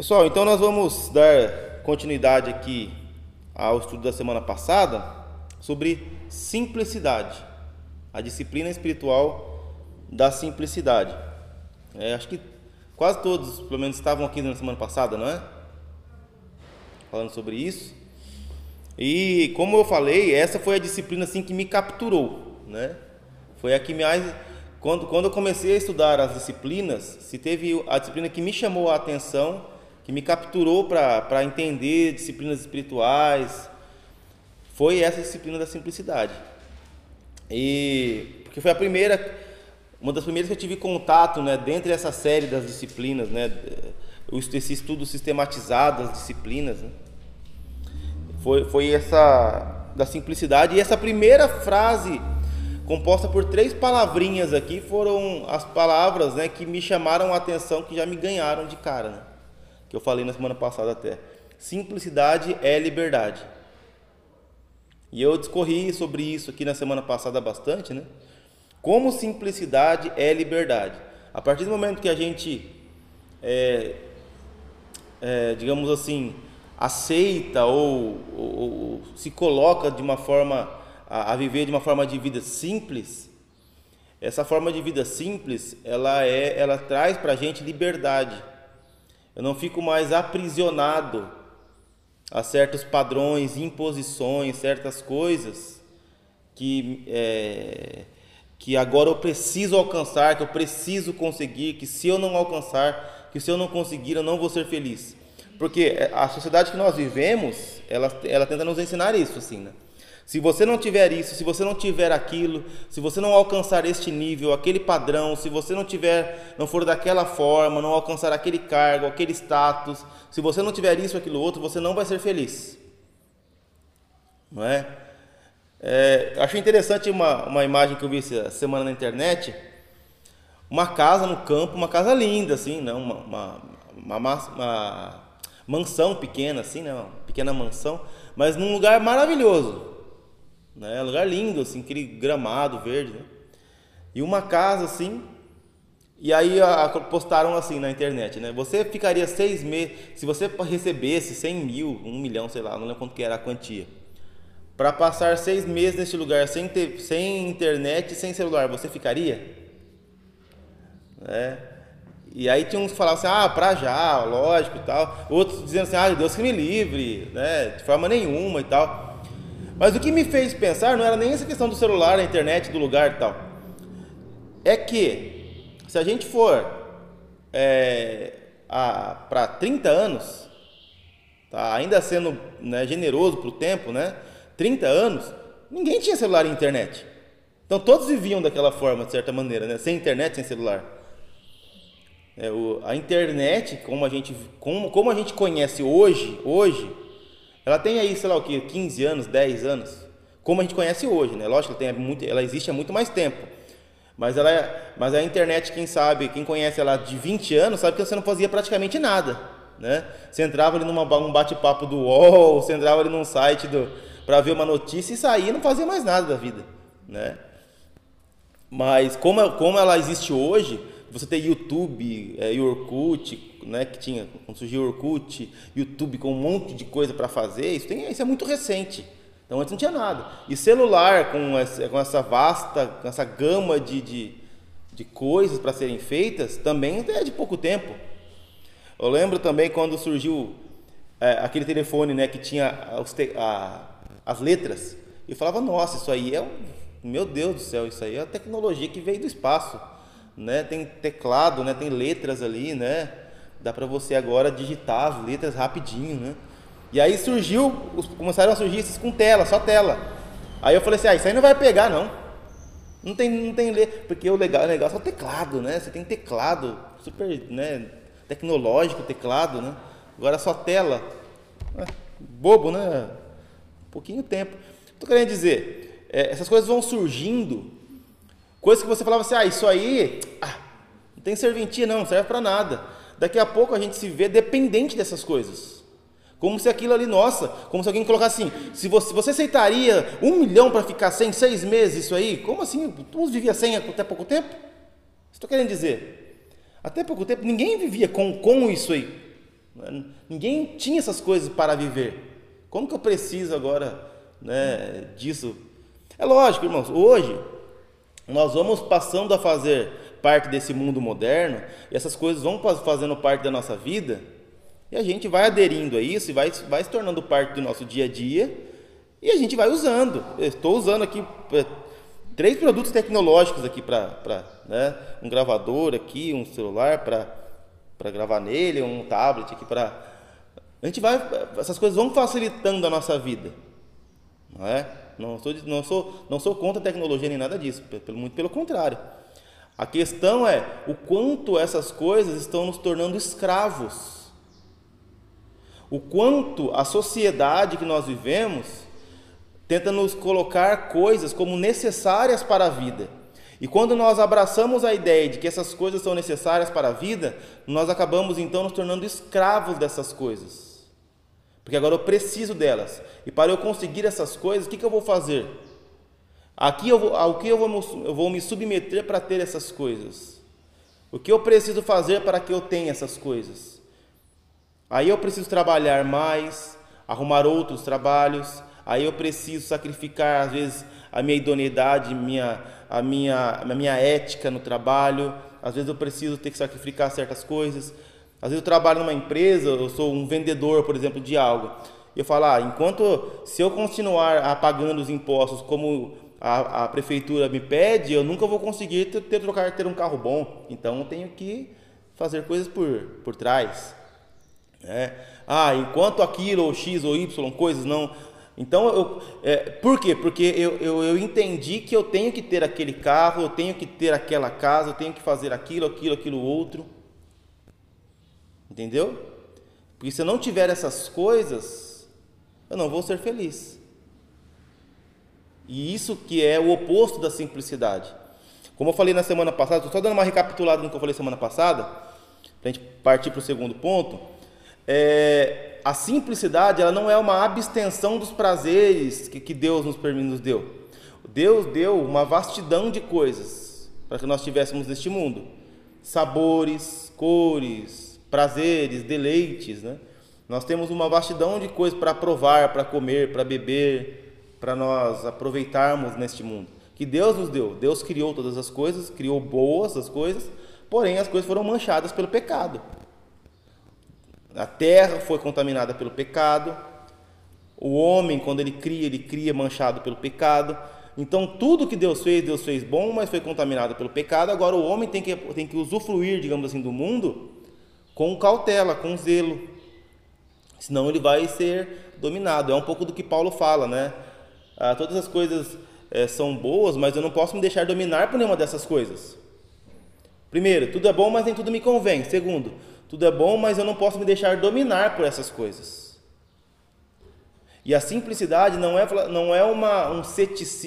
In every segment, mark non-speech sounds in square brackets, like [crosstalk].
Pessoal, então nós vamos dar continuidade aqui ao estudo da semana passada sobre simplicidade, a disciplina espiritual da simplicidade. É, acho que quase todos, pelo menos, estavam aqui na semana passada, não é? Falando sobre isso. E como eu falei, essa foi a disciplina assim que me capturou, né? Foi a que mais quando, quando eu comecei a estudar as disciplinas, se teve a disciplina que me chamou a atenção, que me capturou para entender disciplinas espirituais, foi essa disciplina da simplicidade. E porque foi a primeira, uma das primeiras que eu tive contato, né, dentro dessa série das disciplinas, né, esse estudo sistematizado das disciplinas, né, foi, foi essa da simplicidade. E essa primeira frase composta por três palavrinhas aqui foram as palavras, né, que me chamaram a atenção, que já me ganharam de cara, né, que eu falei na semana passada até. Simplicidade é liberdade. E eu discorri sobre isso aqui na semana passada bastante, né? Como simplicidade é liberdade. A partir do momento que a gente, é, é, digamos assim, aceita ou, ou, ou, se coloca de uma forma a, a, viver de uma forma de vida simples, essa forma de vida simples, ela é, ela traz para a gente liberdade. Eu não fico mais aprisionado a certos padrões, imposições, certas coisas que, é, que agora eu preciso alcançar, que eu preciso conseguir, que se eu não alcançar, que se eu não conseguir, eu não vou ser feliz. Porque a sociedade que nós vivemos, ela, ela tenta nos ensinar isso, assim, né? Se você não tiver isso, se você não tiver aquilo, se você não alcançar este nível, aquele padrão, se você não tiver, não for daquela forma, não alcançar aquele cargo, aquele status, se você não tiver isso, aquilo outro, você não vai ser feliz. Não é? é achei interessante uma, uma imagem que eu vi essa semana na internet. Uma casa no campo, uma casa linda, assim, né? uma, uma, uma, uma mansão pequena, assim, né? uma pequena mansão, mas num lugar maravilhoso né? Lugar lindo, assim, aquele gramado verde, né? E uma casa assim. E aí a, postaram assim na internet, né? Você ficaria seis meses, se você recebesse 100 mil, um milhão, sei lá, não lembro quanto que era a quantia, para passar seis meses neste lugar sem, ter, sem internet, sem celular, você ficaria? Né? E aí tinha uns que falavam assim, ah, pra já, lógico e tal. Outros dizendo assim, ah, Deus que me livre, né? De forma nenhuma e tal. Mas o que me fez pensar não era nem essa questão do celular, da internet, do lugar e tal. É que, se a gente for é, para 30 anos, tá, ainda sendo né, generoso para o tempo, né, 30 anos, ninguém tinha celular e internet. Então todos viviam daquela forma, de certa maneira, né, sem internet, sem celular. É, o, a internet, como a gente, como, como a gente conhece hoje, hoje, ela tem aí, sei lá o que, 15 anos, 10 anos, como a gente conhece hoje, né? Lógico que ela, tem muito, ela existe há muito mais tempo. Mas, ela é, mas a internet, quem sabe, quem conhece ela de 20 anos, sabe que você não fazia praticamente nada. Né? Você entrava ali num bate-papo do UOL, você entrava ali num site para ver uma notícia e saía e não fazia mais nada da vida. Né? Mas como, como ela existe hoje, você tem YouTube, é, Orkut, né, que tinha, quando surgiu o Orkut, YouTube com um monte de coisa para fazer, isso, tem, isso é muito recente. Então antes não tinha nada. E celular com essa, com essa vasta, com essa gama de, de, de coisas para serem feitas, também é de pouco tempo. Eu lembro também quando surgiu é, aquele telefone né, que tinha te, a, as letras. E falava, nossa, isso aí é um. Meu Deus do céu, isso aí é a tecnologia que veio do espaço. Né? Tem teclado, né? tem letras ali, né? Dá para você agora digitar as letras rapidinho, né? E aí surgiu, começaram a surgir esses com tela, só tela. Aí eu falei assim, ah, isso aí não vai pegar não. Não tem, não tem ler, porque o legal, o legal é só teclado, né? Você tem teclado, super, né, tecnológico teclado, né? Agora só tela. É, bobo, né? Pouquinho tempo. Tô querendo dizer, é, essas coisas vão surgindo, coisas que você falava assim, ah, isso aí, ah, não tem serventia não, não serve para nada daqui a pouco a gente se vê dependente dessas coisas. Como se aquilo ali, nossa, como se alguém colocasse assim: se você, você aceitaria um milhão para ficar sem seis meses, isso aí? Como assim? Tu vivia sem até pouco tempo? Estou querendo dizer. Até pouco tempo ninguém vivia com, com isso aí. Ninguém tinha essas coisas para viver. Como que eu preciso agora né, disso? É lógico, irmãos, hoje nós vamos passando a fazer parte desse mundo moderno e essas coisas vão fazendo parte da nossa vida e a gente vai aderindo a isso e vai, vai se tornando parte do nosso dia a dia e a gente vai usando. Eu estou usando aqui é, três produtos tecnológicos aqui para né, um gravador aqui, um celular para gravar nele, um tablet aqui para a gente vai essas coisas vão facilitando a nossa vida, não é? Não sou não sou não sou contra a tecnologia nem nada disso, muito pelo contrário. A questão é o quanto essas coisas estão nos tornando escravos. O quanto a sociedade que nós vivemos tenta nos colocar coisas como necessárias para a vida. E quando nós abraçamos a ideia de que essas coisas são necessárias para a vida, nós acabamos então nos tornando escravos dessas coisas. Porque agora eu preciso delas. E para eu conseguir essas coisas, o que, eu vou fazer? Aqui eu vou, ao que eu vou, eu vou me submeter para ter essas coisas? O que eu preciso fazer para que eu tenha essas coisas? Aí eu preciso trabalhar mais, arrumar outros trabalhos, aí eu preciso sacrificar, às vezes, a minha idoneidade, minha, a, minha, a minha ética no trabalho, às vezes eu preciso ter que sacrificar certas coisas. Às vezes eu trabalho numa empresa, eu sou um vendedor, por exemplo, de algo. Eu falo, ah, enquanto se eu continuar pagando os impostos como a, a prefeitura me pede, eu nunca vou conseguir ter, ter, trocar, ter um carro bom. Então eu tenho que fazer coisas por, por trás. Né? Ah, enquanto aquilo, ou X ou Y, coisas não então, eu, é, por quê? Porque eu, eu, eu, entendi que eu tenho que ter aquele carro, eu tenho que ter aquela casa, eu tenho que fazer aquilo, aquilo, aquilo outro. Entendeu? Porque se eu não tiver essas coisas, eu não vou ser feliz. E isso que é o oposto da simplicidade. Como eu falei na semana passada, estou só dando uma recapitulada no que eu falei semana passada, para a gente partir para o segundo ponto. É, a simplicidade ela não é uma abstenção dos prazeres que, que Deus nos, nos deu. Deus deu uma vastidão de coisas para que nós tivéssemos neste mundo: sabores, cores, prazeres, deleites. Né? Nós temos uma vastidão de coisas para provar, para comer, para beber, para nós aproveitarmos neste mundo. Que Deus nos deu. Deus criou todas as coisas, criou boas as coisas, porém as coisas foram manchadas pelo pecado. A terra foi contaminada pelo pecado. O homem, quando ele cria, ele cria manchado pelo pecado. Então, tudo que Deus fez, Deus fez bom, mas foi contaminado pelo pecado. Agora, o homem tem que, tem que usufruir, digamos assim, do mundo com cautela, com zelo. Senão, ele vai ser dominado. É um pouco do que Paulo fala, né? Ah, todas as coisas é, são boas, mas eu não posso me deixar dominar por nenhuma dessas coisas. Primeiro, tudo é bom, mas nem tudo me convém. Segundo, tudo é bom, mas eu não posso me deixar dominar por essas coisas. E a simplicidade não é, não é uma, um,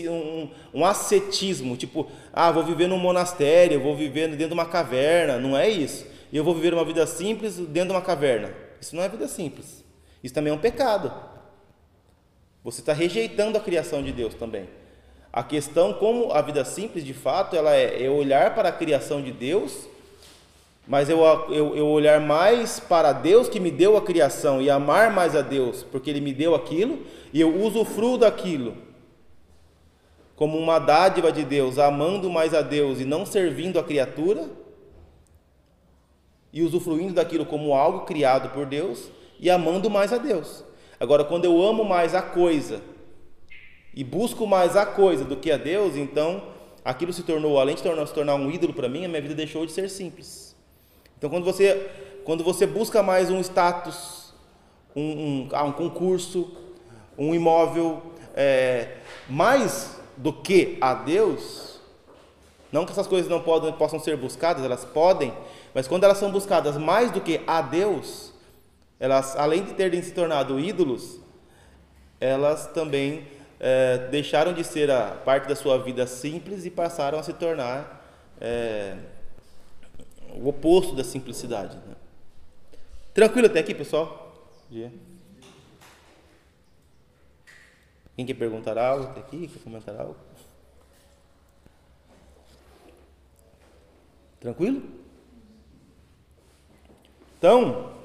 um, um ascetismo, tipo, ah, vou viver num monastério, vou viver dentro de uma caverna. Não é isso. Eu vou viver uma vida simples dentro de uma caverna. Isso não é vida simples. Isso também é um pecado. Você está rejeitando a criação de Deus também. A questão, como a vida simples de fato, ela é, é olhar para a criação de Deus mas eu, eu, eu olhar mais para Deus que me deu a criação e amar mais a Deus, porque Ele me deu aquilo, e eu usufruo daquilo como uma dádiva de Deus, amando mais a Deus e não servindo a criatura, e usufruindo daquilo como algo criado por Deus e amando mais a Deus. Agora, quando eu amo mais a coisa e busco mais a coisa do que a Deus, então aquilo se tornou, além de se tornar um ídolo para mim, a minha vida deixou de ser simples. Então, quando você, quando você busca mais um status, um, um, ah, um concurso, um imóvel, é, mais do que a Deus, não que essas coisas não podem, possam ser buscadas, elas podem, mas quando elas são buscadas mais do que a Deus, elas, além de terem se tornado ídolos, elas também é, deixaram de ser a parte da sua vida simples e passaram a se tornar é, o oposto da simplicidade. Né? Tranquilo até aqui, pessoal? Quem quer perguntar algo até aqui? Quer comentar algo? Tranquilo? Então,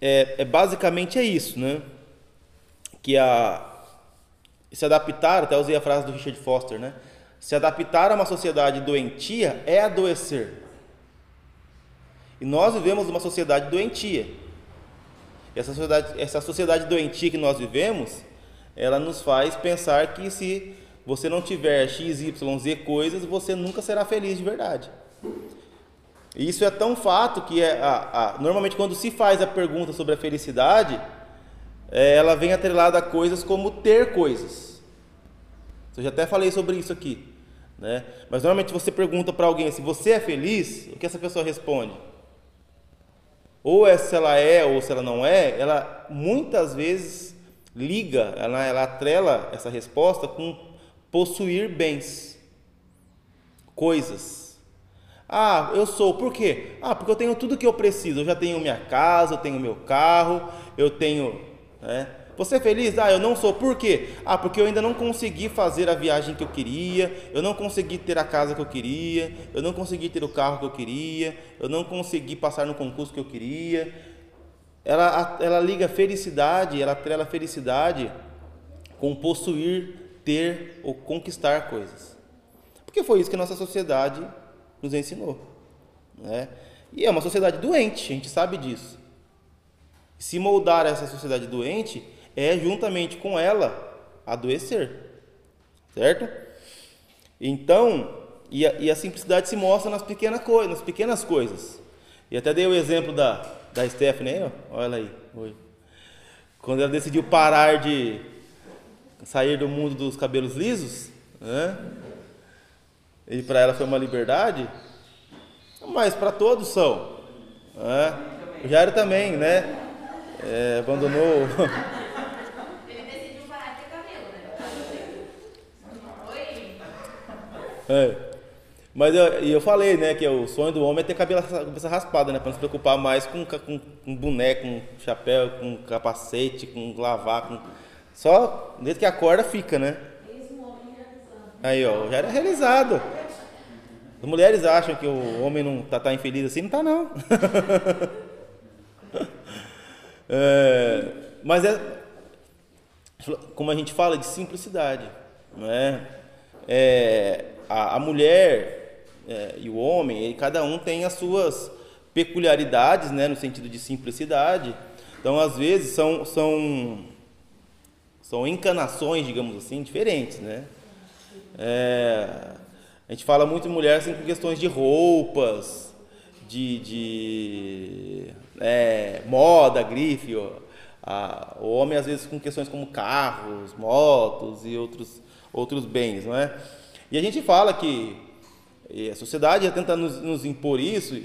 é, é basicamente é isso, né? Que a se adaptar, até usei a frase do Richard Foster, né? Se adaptar a uma sociedade doentia é adoecer. E nós vivemos uma sociedade doentia. E essa sociedade, essa sociedade doentia que nós vivemos, ela nos faz pensar que se você não tiver X, Y, Z coisas, você nunca será feliz de verdade. Isso é tão fato que é, a, a, normalmente quando se faz a pergunta sobre a felicidade, é, ela vem atrelada a coisas como ter coisas. Eu já até falei sobre isso aqui. Né? Mas normalmente você pergunta para alguém se você é feliz, o que essa pessoa responde? Ou é se ela é ou se ela não é, ela muitas vezes liga, ela, ela atrela essa resposta com possuir bens, coisas. Ah, eu sou, por quê? Ah, porque eu tenho tudo que eu preciso. Eu já tenho minha casa, eu tenho meu carro, eu tenho. Né? Você é feliz? Ah, eu não sou. Por quê? Ah, porque eu ainda não consegui fazer a viagem que eu queria, eu não consegui ter a casa que eu queria, eu não consegui ter o carro que eu queria, eu não consegui passar no concurso que eu queria. Ela, ela liga felicidade, ela trela felicidade com possuir, ter ou conquistar coisas. Porque foi isso que a nossa sociedade nos ensinou. Né? E é uma sociedade doente, a gente sabe disso. Se moldar essa sociedade doente é juntamente com ela adoecer, certo? Então, e a, e a simplicidade se mostra nas pequenas, coisas, nas pequenas coisas. E até dei o exemplo da, da Stephanie, ó, olha ela aí, oi. quando ela decidiu parar de sair do mundo dos cabelos lisos, né? E para ela foi uma liberdade, mas para todos são. Né? O Jairo também, né? É, abandonou. [laughs] Ele decidiu parar de ter cabelo, né? É. Mas eu, eu falei, né, que o sonho do homem é ter cabelo, cabeça raspada, né? Pra não se preocupar mais com, com, com boneco, com chapéu, com capacete, com lavar, com. Só desde que acorda fica, né? Aí, ó, já era realizado. As mulheres acham que o homem não tá, tá infeliz assim, não tá não. [laughs] é, mas é como a gente fala de simplicidade, não é? a, a, mulher é, e o homem, cada um tem as suas peculiaridades, né, no sentido de simplicidade. Então, às vezes são são são encanações, digamos assim, diferentes, né? É, a gente fala muito em mulher assim, com questões de roupas, de, de é, moda, grife. Ó. A, o homem, às vezes, com questões como carros, motos e outros, outros bens, não é? E a gente fala que a sociedade já tenta nos, nos impor isso.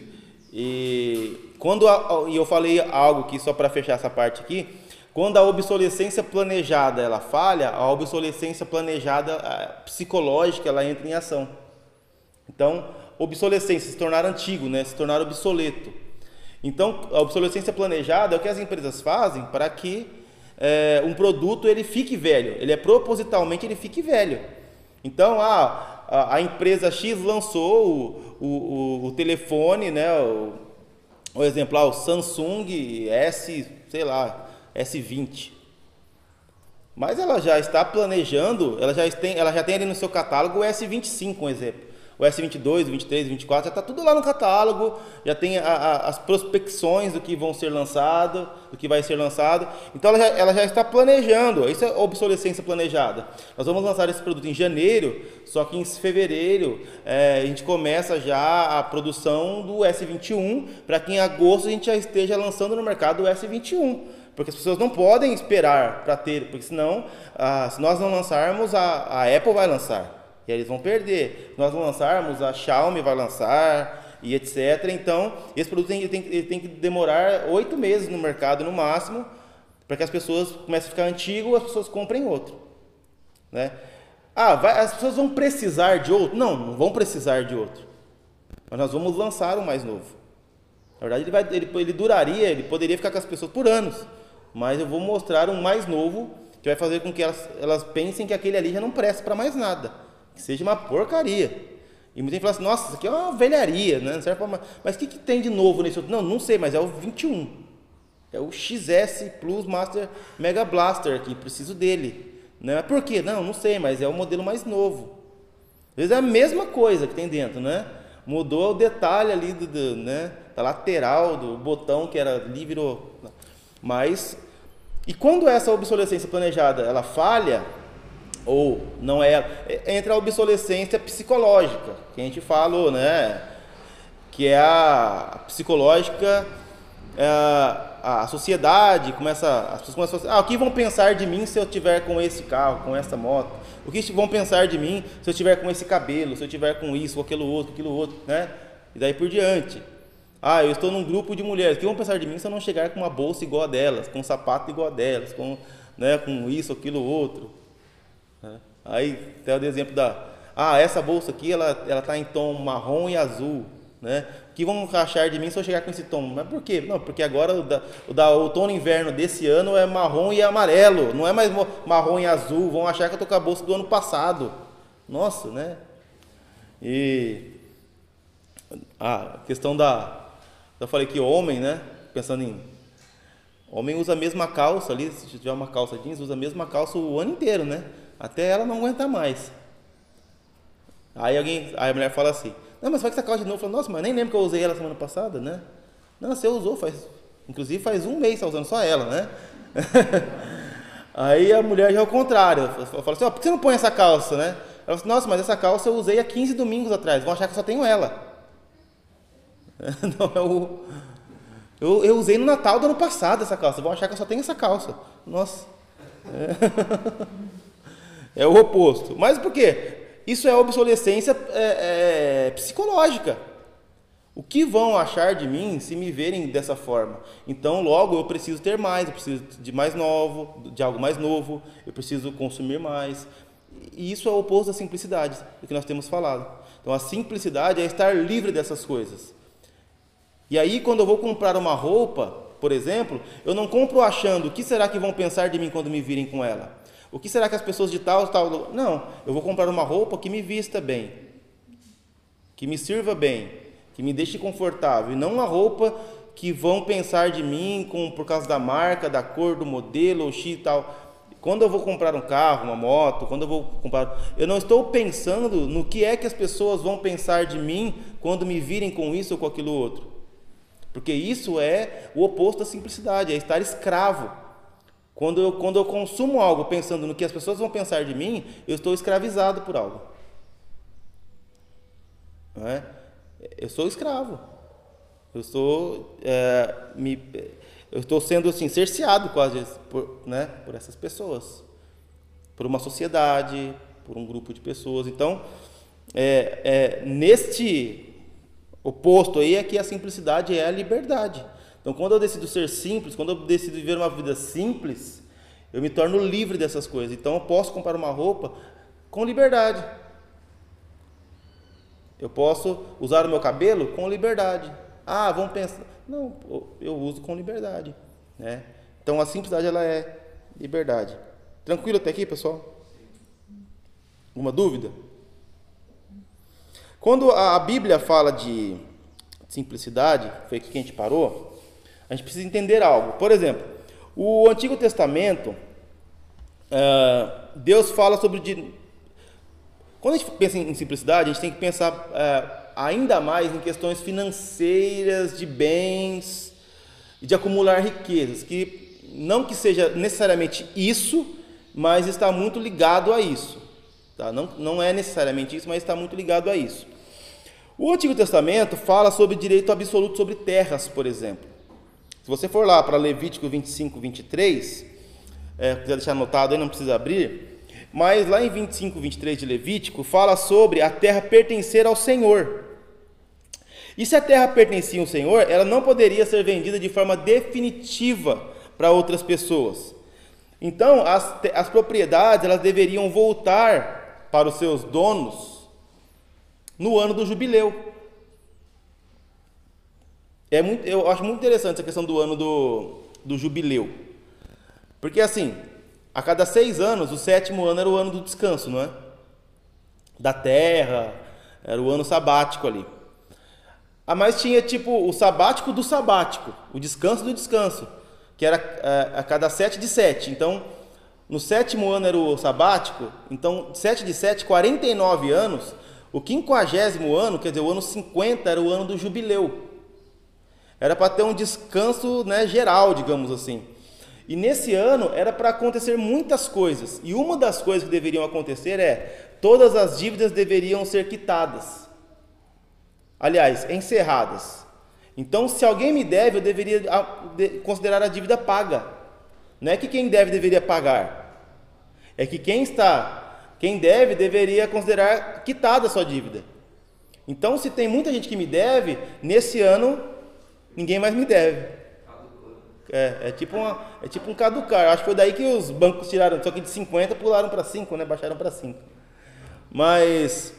E quando a, e eu falei algo aqui só para fechar essa parte aqui, quando a obsolescência planejada ela falha, a obsolescência planejada psicológica ela entra em ação. Então, obsolescência, se tornar antigo, né? se tornar obsoleto. Então, a obsolescência planejada é o que as empresas fazem para que é, um produto ele fique velho. Ele é propositalmente ele fique velho. Então, a, a, empresa X lançou o, o, o, telefone, né? O, o exemplo, o Samsung S, sei lá, S20. Mas ela já está planejando, ela já tem, ela já tem ali no seu catálogo o S25, um exemplo. O S22, 23, 24, já está tudo lá no catálogo, já tem a, a, as prospecções do que vão ser lançado, do que vai ser lançado. Então ela já, ela já está planejando, isso é obsolescência planejada. Nós vamos lançar esse produto em janeiro, só que em fevereiro é, a gente começa já a produção do S21, para que em agosto a gente já esteja lançando no mercado o S21. Porque as pessoas não podem esperar para ter, porque senão, ah, se nós não lançarmos, a, a Apple vai lançar. E eles vão perder. Se nós não lançarmos, a Xiaomi vai lançar e etc. Então, esse produto tem, tem, tem que demorar oito meses no mercado no máximo, para que as pessoas comecem a ficar antigo, as pessoas comprem outro. Né? Ah, vai, as pessoas vão precisar de outro? Não, não vão precisar de outro. Mas nós vamos lançar um mais novo. Na verdade, ele, vai, ele, ele duraria, ele poderia ficar com as pessoas por anos mas eu vou mostrar um mais novo que vai fazer com que elas, elas pensem que aquele ali já não presta para mais nada, que seja uma porcaria. E muita gente fala assim, nossa, isso aqui é uma velharia, né? Não serve pra... Mas o que, que tem de novo nesse outro? Não, não sei, mas é o 21. É o XS Plus Master Mega Blaster aqui, preciso dele. Né? Por quê? Não, não sei, mas é o modelo mais novo. Às vezes é a mesma coisa que tem dentro, né? Mudou o detalhe ali do, do né? da lateral do botão que era ali virou. Mas e quando essa obsolescência planejada ela falha ou não é, entra a obsolescência psicológica que a gente falou, né? Que é a psicológica é, a sociedade começa, as pessoas começam a falar, ah, o que vão pensar de mim se eu tiver com esse carro, com essa moto? O que vão pensar de mim se eu tiver com esse cabelo, se eu tiver com isso, com aquilo outro, aquilo outro, né? E daí por diante. Ah, eu estou num grupo de mulheres. O que vão pensar de mim se eu não chegar com uma bolsa igual a delas, com um sapato igual a delas, com, né, com isso, aquilo, outro? Né? Aí tem o exemplo da, ah, essa bolsa aqui, ela ela está em tom marrom e azul, né? que vão achar de mim se eu chegar com esse tom. Mas por quê? Não, porque agora o, da, o, da, outono e inverno desse ano é marrom e amarelo, não é mais marrom e azul. Vão achar que eu tô com a bolsa do ano passado. Nossa, né? E a questão da. Eu falei que homem, né? Pensando em. Homem usa a mesma calça ali, se tiver uma calça jeans, usa a mesma calça o ano inteiro, né? Até ela não aguentar mais. Aí alguém, aí a mulher fala assim: não, mas vai que essa calça de novo. Eu falo, nossa, mas nem lembro que eu usei ela semana passada, né? Não, você usou, faz. Inclusive faz um mês tá usando só ela, né? [laughs] Aí a mulher já é o contrário. Eu falo assim, ó, por que você não põe essa calça, né? Ela fala assim, nossa, mas essa calça eu usei há 15 domingos atrás. Vão achar que eu só tenho ela. [laughs] Não, eu, eu, eu usei no Natal do ano passado essa calça. Vão achar que eu só tenho essa calça. Nossa. É, [laughs] é o oposto. Mas por quê? Isso é obsolescência é, é, psicológica. O que vão achar de mim se me verem dessa forma? Então, logo eu preciso ter mais, eu preciso de mais novo, de algo mais novo, eu preciso consumir mais. E isso é o oposto da simplicidade, do que nós temos falado. Então, a simplicidade é estar livre dessas coisas. E aí, quando eu vou comprar uma roupa, por exemplo, eu não compro achando o que será que vão pensar de mim quando me virem com ela. O que será que as pessoas de tal, tal. Não, eu vou comprar uma roupa que me vista bem, que me sirva bem, que me deixe confortável, e não uma roupa que vão pensar de mim com, por causa da marca, da cor, do modelo, ou X e tal. Quando eu vou comprar um carro, uma moto, quando eu vou comprar. Eu não estou pensando no que é que as pessoas vão pensar de mim quando me virem com isso ou com aquilo outro. Porque isso é o oposto da simplicidade, é estar escravo quando eu, quando eu consumo algo pensando no que as pessoas vão pensar de mim, eu estou escravizado por algo. Não é? Eu sou escravo. Eu estou, é, me, eu estou sendo assim, cerceado quase por, né, por essas pessoas. Por uma sociedade, por um grupo de pessoas. Então, é, é, neste oposto aí é que a simplicidade é a liberdade. Então, quando eu decido ser simples, quando eu decido viver uma vida simples, eu me torno livre dessas coisas. Então, eu posso comprar uma roupa com liberdade. Eu posso usar o meu cabelo com liberdade. Ah, vamos pensar. Não, eu uso com liberdade. Né? Então, a simplicidade ela é liberdade. Tranquilo até aqui, pessoal? Alguma dúvida? Quando a Bíblia fala de simplicidade, foi aqui que a gente parou, a gente precisa entender algo. Por exemplo, o Antigo Testamento, uh, Deus fala sobre. Quando a gente pensa em simplicidade, a gente tem que pensar uh, ainda mais em questões financeiras, de bens de acumular riquezas, que não que seja necessariamente isso, mas está muito ligado a isso. Tá? Não, não é necessariamente isso, mas está muito ligado a isso. O Antigo Testamento fala sobre direito absoluto sobre terras, por exemplo. Se você for lá para Levítico 25, 23, é, quiser deixar anotado aí, não precisa abrir, mas lá em 25, 23 de Levítico, fala sobre a terra pertencer ao Senhor. E se a terra pertencia ao Senhor, ela não poderia ser vendida de forma definitiva para outras pessoas. Então, as, as propriedades elas deveriam voltar para os seus donos no ano do jubileu. É muito, eu acho muito interessante essa questão do ano do, do jubileu. Porque assim, a cada seis anos, o sétimo ano era o ano do descanso, não é? Da terra, era o ano sabático ali. Ah, mas tinha tipo o sabático do sabático, o descanso do descanso. que era é, a cada sete de sete. Então, no sétimo ano era o sabático, então sete de sete, 49 anos. O quinquagésimo ano, quer dizer, o ano 50, era o ano do jubileu. Era para ter um descanso né, geral, digamos assim. E nesse ano era para acontecer muitas coisas. E uma das coisas que deveriam acontecer é todas as dívidas deveriam ser quitadas. Aliás, encerradas. Então, se alguém me deve, eu deveria considerar a dívida paga. Não é que quem deve deveria pagar. É que quem está, quem deve deveria considerar quitada a sua dívida. Então, se tem muita gente que me deve, nesse ano ninguém mais me deve. É, é, tipo uma, é tipo um caducar. Acho que foi daí que os bancos tiraram, só que de 50 pularam para 5, né? Baixaram para 5. Mas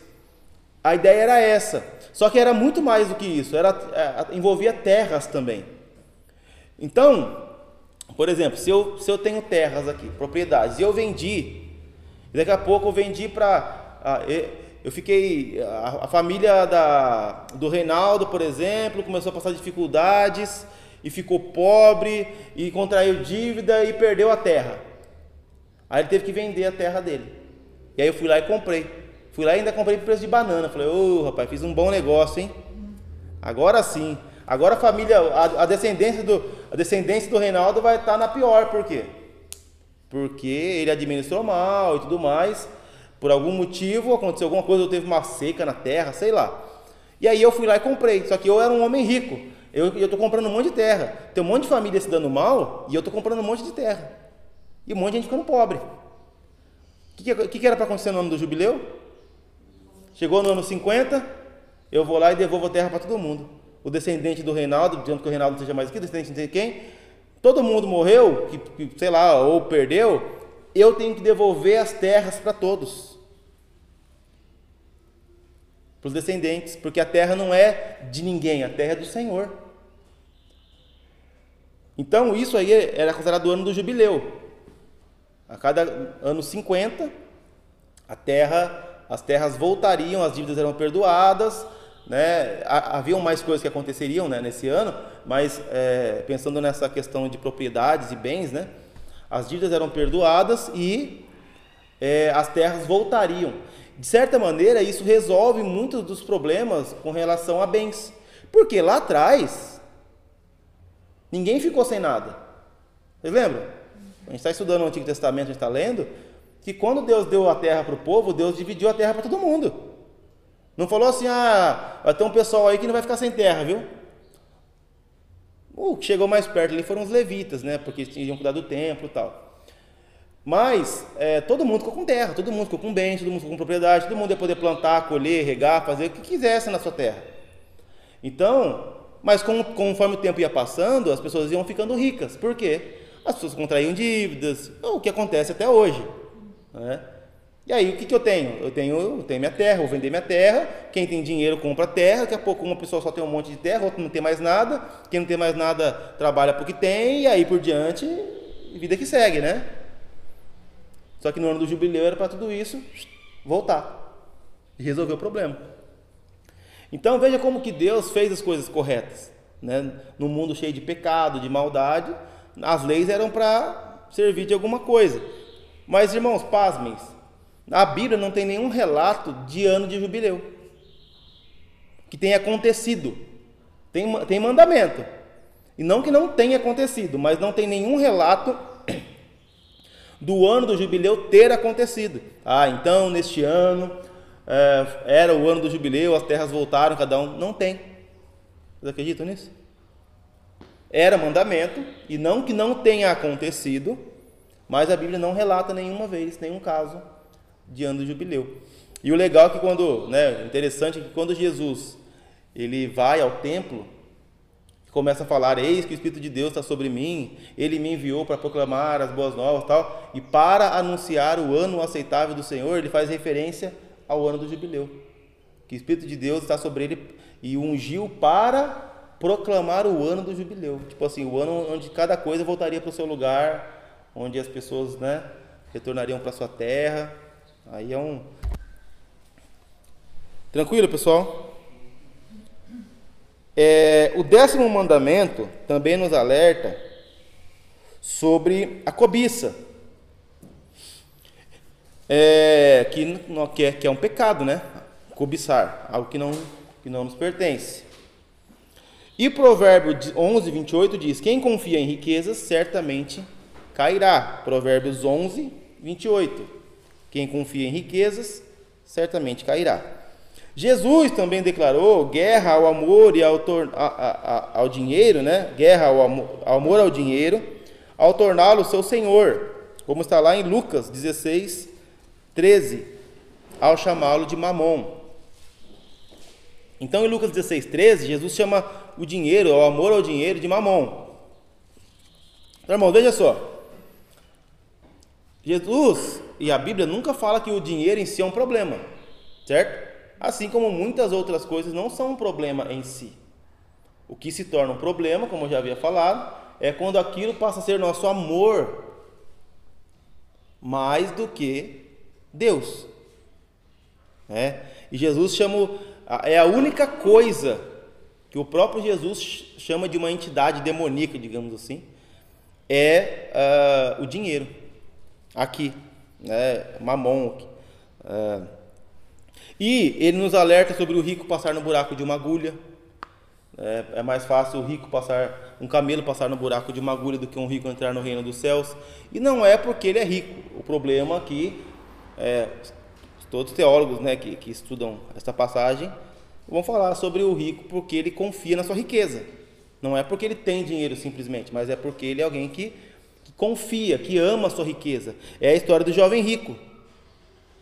a ideia era essa. Só que era muito mais do que isso. Era, é, envolvia terras também. Então, por exemplo, se eu, se eu tenho terras aqui, propriedades, e eu vendi, e daqui a pouco eu vendi para. Eu fiquei. A, a família da, do Reinaldo, por exemplo, começou a passar dificuldades e ficou pobre e contraiu dívida e perdeu a terra. Aí ele teve que vender a terra dele. E aí eu fui lá e comprei. Fui lá e ainda comprei por preço de banana. Falei, ô oh, rapaz, fiz um bom negócio, hein? Agora sim. Agora a família, a, a descendência do, a descendência do Reinaldo vai estar na pior. Por quê? Porque ele administrou mal e tudo mais. Por algum motivo aconteceu alguma coisa, eu teve uma seca na terra, sei lá. E aí eu fui lá e comprei. Só que eu era um homem rico. Eu estou comprando um monte de terra. Tem um monte de família se dando mal e eu estou comprando um monte de terra. E um monte de gente ficando pobre. O que, que, que, era para acontecer no ano do jubileu? Chegou no ano 50, eu vou lá e devolvo a terra para todo mundo. O descendente do Reinaldo, dizendo que o Reinaldo não seja mais aqui, descendente de quem? Todo mundo morreu, que, que, sei lá, ou perdeu, eu tenho que devolver as terras para todos para os descendentes, porque a terra não é de ninguém, a terra é do Senhor. Então, isso aí era considerado o ano do jubileu. A cada ano 50, a terra, as terras voltariam, as dívidas eram perdoadas, né? Haviam mais coisas que aconteceriam né, nesse ano, mas é, pensando nessa questão de propriedades e bens, né? As dívidas eram perdoadas e é, as terras voltariam. De certa maneira, isso resolve muitos dos problemas com relação a bens. Porque lá atrás, Ninguém ficou sem nada. Vocês lembram? A gente está estudando o Antigo Testamento, a gente está lendo, que quando Deus deu a terra para o povo, Deus dividiu a terra para todo mundo. Não falou assim, ah, vai ter um pessoal aí que não vai ficar sem terra, viu? O que chegou mais perto ali foram os levitas, né? Porque tinham cuidado do templo e tal. Mas é, todo mundo ficou com terra, todo mundo ficou com bens, todo mundo ficou com propriedade, todo mundo ia poder plantar, colher, regar, fazer o que quisesse na sua terra. Então, mas com, conforme o tempo ia passando, as pessoas iam ficando ricas. Por quê? As pessoas contraíam dívidas, o que acontece até hoje. Né? E aí, o que, que eu tenho? Eu tenho, eu tenho minha terra, vou vender minha terra. Quem tem dinheiro compra terra. Daqui a pouco, uma pessoa só tem um monte de terra, outra não tem mais nada. Quem não tem mais nada trabalha porque tem, e aí por diante, vida que segue, né? Só que no ano do jubileu era para tudo isso voltar e resolver o problema. Então veja como que Deus fez as coisas corretas. Né? No mundo cheio de pecado, de maldade, as leis eram para servir de alguma coisa. Mas irmãos, pasmem, a Bíblia não tem nenhum relato de ano de jubileu que tenha acontecido. Tem, tem mandamento. E não que não tenha acontecido, mas não tem nenhum relato [clears throat] do ano do jubileu ter acontecido. Ah, então neste ano é, era o ano do jubileu, as terras voltaram, cada um. Não tem. Vocês acreditam nisso? Era mandamento, e não que não tenha acontecido, mas a Bíblia não relata nenhuma vez, nenhum caso de ano do jubileu. E o legal é que quando, né, interessante é que quando Jesus ele vai ao templo, começa a falar: Eis que o Espírito de Deus está sobre mim, ele me enviou para proclamar as boas novas tal, e para anunciar o ano aceitável do Senhor, ele faz referência ao ano do jubileu. Que o Espírito de Deus está sobre ele e ungiu para proclamar o ano do jubileu. Tipo assim, o ano onde cada coisa voltaria para o seu lugar, onde as pessoas né, retornariam para sua terra. Aí é um. Tranquilo, pessoal? É, o décimo mandamento também nos alerta sobre a cobiça. É, que, que, é, que é um pecado, né? Cobiçar, algo que não, que não nos pertence. E Provérbio 11, 28 diz: Quem confia em riquezas certamente cairá. Provérbios 11, 28. Quem confia em riquezas certamente cairá. Jesus também declarou guerra ao amor e ao, ao dinheiro, né? Guerra ao amor, ao amor ao dinheiro, ao torná-lo seu senhor, como está lá em Lucas 16, 13, ao chamá-lo de mamon. Então, em Lucas 16, 13, Jesus chama o dinheiro, o amor ao dinheiro, de mamon. Então, irmão, veja só. Jesus e a Bíblia nunca fala que o dinheiro em si é um problema, certo? Assim como muitas outras coisas não são um problema em si. O que se torna um problema, como eu já havia falado, é quando aquilo passa a ser nosso amor mais do que Deus. É? E Jesus chama, é a única coisa que o próprio Jesus chama de uma entidade demoníaca, digamos assim, é uh, o dinheiro. Aqui, né? mamon. Uh, e ele nos alerta sobre o rico passar no buraco de uma agulha. É, é, mais fácil o rico passar, um camelo passar no buraco de uma agulha do que um rico entrar no reino dos céus. E não é porque ele é rico. O problema aqui é todos os teólogos né, que, que estudam essa passagem vão falar sobre o rico porque ele confia na sua riqueza. Não é porque ele tem dinheiro simplesmente, mas é porque ele é alguém que confia, que ama a sua riqueza. É a história do jovem rico.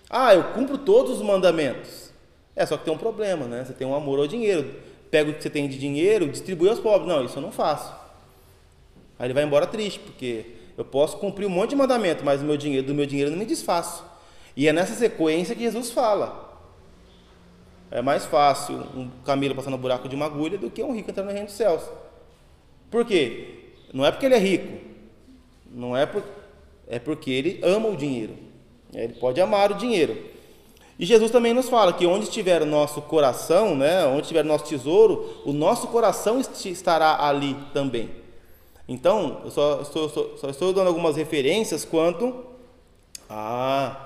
Ah, eu cumpro todos os mandamentos. É, só que tem um problema, né? Você tem um amor ao dinheiro. Pega o que você tem de dinheiro, distribui aos pobres. Não, isso eu não faço. Aí ele vai embora triste, porque eu posso cumprir um monte de mandamento, mas meu dinheiro, do meu dinheiro eu não me desfaço. E é nessa sequência que Jesus fala. É mais fácil um camelo passar no buraco de uma agulha do que um rico entrar no reino dos céus. Por quê? Não é porque ele é rico. Não é, por, é porque ele ama o dinheiro. Ele pode amar o dinheiro. E Jesus também nos fala que onde estiver o nosso coração, né, onde estiver o nosso tesouro, o nosso coração estará ali também. Então, eu só estou, só estou dando algumas referências quanto a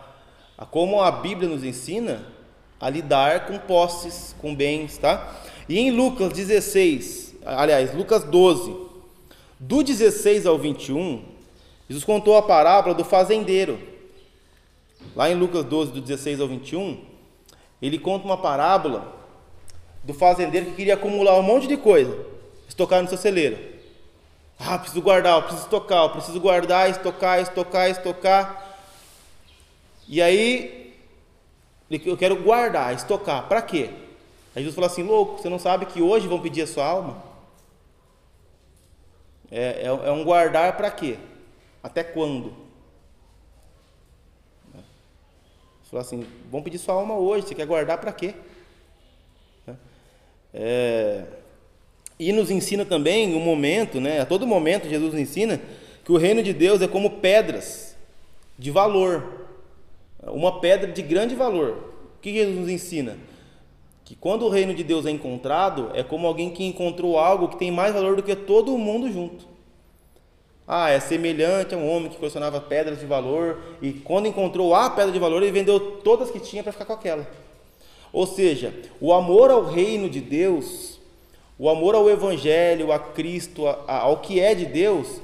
a como a Bíblia nos ensina a lidar com posses, com bens, tá? E em Lucas 16, aliás, Lucas 12, do 16 ao 21, Jesus contou a parábola do fazendeiro. Lá em Lucas 12, do 16 ao 21, ele conta uma parábola do fazendeiro que queria acumular um monte de coisa, estocar no seu celeiro. Ah, preciso guardar, preciso estocar, preciso guardar, estocar, estocar, estocar. E aí, eu quero guardar, estocar. Para quê? Aí Jesus falou assim: louco, você não sabe que hoje vão pedir a sua alma? É, é, é um guardar para quê? Até quando? Ele falou assim: vão pedir sua alma hoje, você quer guardar para quê? É, e nos ensina também um momento, né, a todo momento Jesus ensina que o reino de Deus é como pedras de valor uma pedra de grande valor. O que Jesus nos ensina? Que quando o reino de Deus é encontrado, é como alguém que encontrou algo que tem mais valor do que todo mundo junto. Ah, é semelhante a um homem que colecionava pedras de valor e quando encontrou a pedra de valor, ele vendeu todas que tinha para ficar com aquela. Ou seja, o amor ao reino de Deus, o amor ao Evangelho, a Cristo, a, a, ao que é de Deus,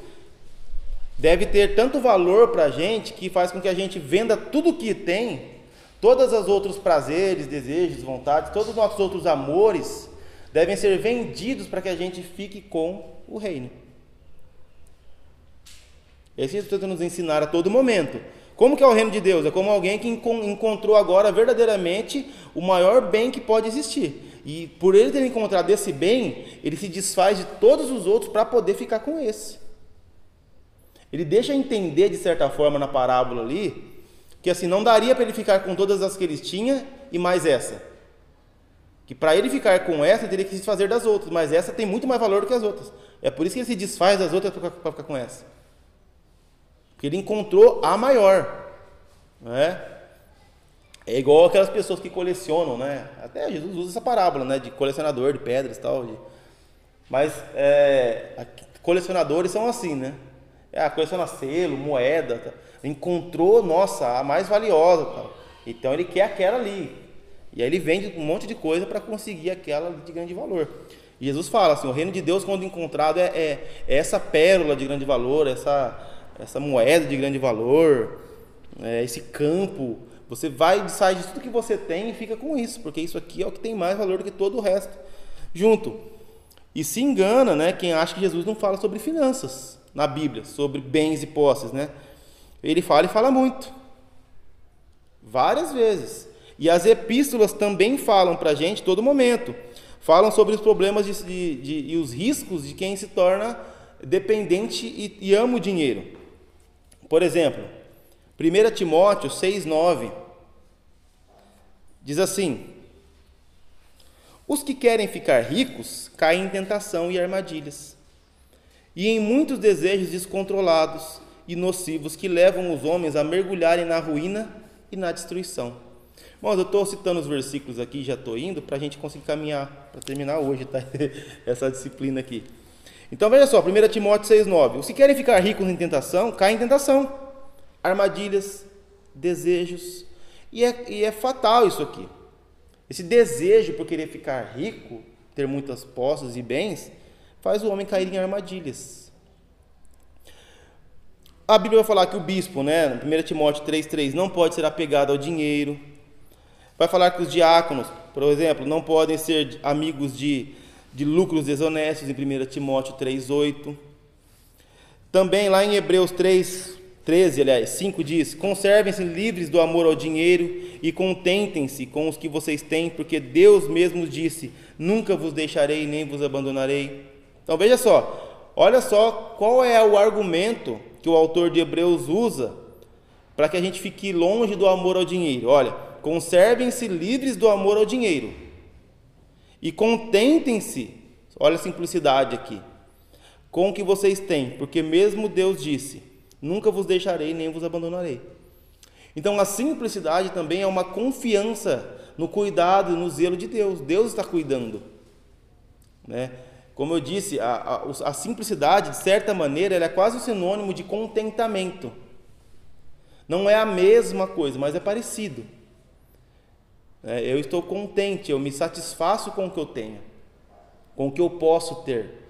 deve ter tanto valor para a gente que faz com que a gente venda tudo o que tem, todos os outros prazeres, desejos, vontades, todos os nossos outros amores devem ser vendidos para que a gente fique com o reino. Esse Jesus tenta nos ensinar a todo momento. Como que é o reino de Deus? É como alguém que encontrou agora verdadeiramente o maior bem que pode existir. E por ele ter encontrado esse bem, ele se desfaz de todos os outros para poder ficar com esse. Ele deixa entender, de certa forma, na parábola ali, que assim, não daria para ele ficar com todas as que ele tinha e mais essa. Que para ele ficar com essa, ele teria que se fazer das outras, mas essa tem muito mais valor do que as outras. É por isso que ele se desfaz das outras para ficar com essa. Porque ele encontrou a maior. Né? É igual aquelas pessoas que colecionam, né? Até Jesus usa essa parábola, né? De colecionador de pedras e tal. De... Mas é, colecionadores são assim, né? É, a coleciona selo, moeda, tá? encontrou, nossa, a mais valiosa, então ele quer aquela ali. E aí ele vende um monte de coisa para conseguir aquela de grande valor. Jesus fala assim, o reino de Deus quando encontrado é, é, é essa pérola de grande valor, essa, essa moeda de grande valor, é, esse campo. Você vai, sai de tudo que você tem e fica com isso, porque isso aqui é o que tem mais valor do que todo o resto junto. E se engana, né, quem acha que Jesus não fala sobre finanças na Bíblia, sobre bens e posses, né? Ele fala e fala muito. Várias vezes. E as epístolas também falam para a gente todo momento. Falam sobre os problemas de, de, de, e os riscos de quem se torna dependente e, e ama o dinheiro. Por exemplo, 1 Timóteo 6,9 diz assim: Os que querem ficar ricos caem em tentação e armadilhas, e em muitos desejos descontrolados e nocivos que levam os homens a mergulharem na ruína e na destruição. Bom, eu estou citando os versículos aqui, já estou indo, para a gente conseguir caminhar, para terminar hoje, tá? [laughs] Essa disciplina aqui. Então veja só, 1 Timóteo 6,9. Os que querem ficar ricos em tentação, caem em tentação, armadilhas, desejos. E é, e é fatal isso aqui. Esse desejo por querer ficar rico, ter muitas posses e bens, faz o homem cair em armadilhas. A Bíblia vai falar que o bispo, né, 1 Timóteo 3,3, não pode ser apegado ao dinheiro, Vai falar que os diáconos, por exemplo, não podem ser amigos de, de lucros desonestos, em 1 Timóteo 3,8. Também lá em Hebreus 3, 13, aliás, 5 diz: Conservem-se livres do amor ao dinheiro e contentem-se com os que vocês têm, porque Deus mesmo disse: Nunca vos deixarei nem vos abandonarei. Então veja só, olha só qual é o argumento que o autor de Hebreus usa para que a gente fique longe do amor ao dinheiro. Olha, Conservem-se livres do amor ao dinheiro. E contentem-se, olha a simplicidade aqui, com o que vocês têm, porque mesmo Deus disse: Nunca vos deixarei nem vos abandonarei. Então a simplicidade também é uma confiança no cuidado e no zelo de Deus. Deus está cuidando. Né? Como eu disse, a, a, a simplicidade, de certa maneira, é quase um sinônimo de contentamento. Não é a mesma coisa, mas é parecido. É, eu estou contente, eu me satisfaço com o que eu tenho, com o que eu posso ter,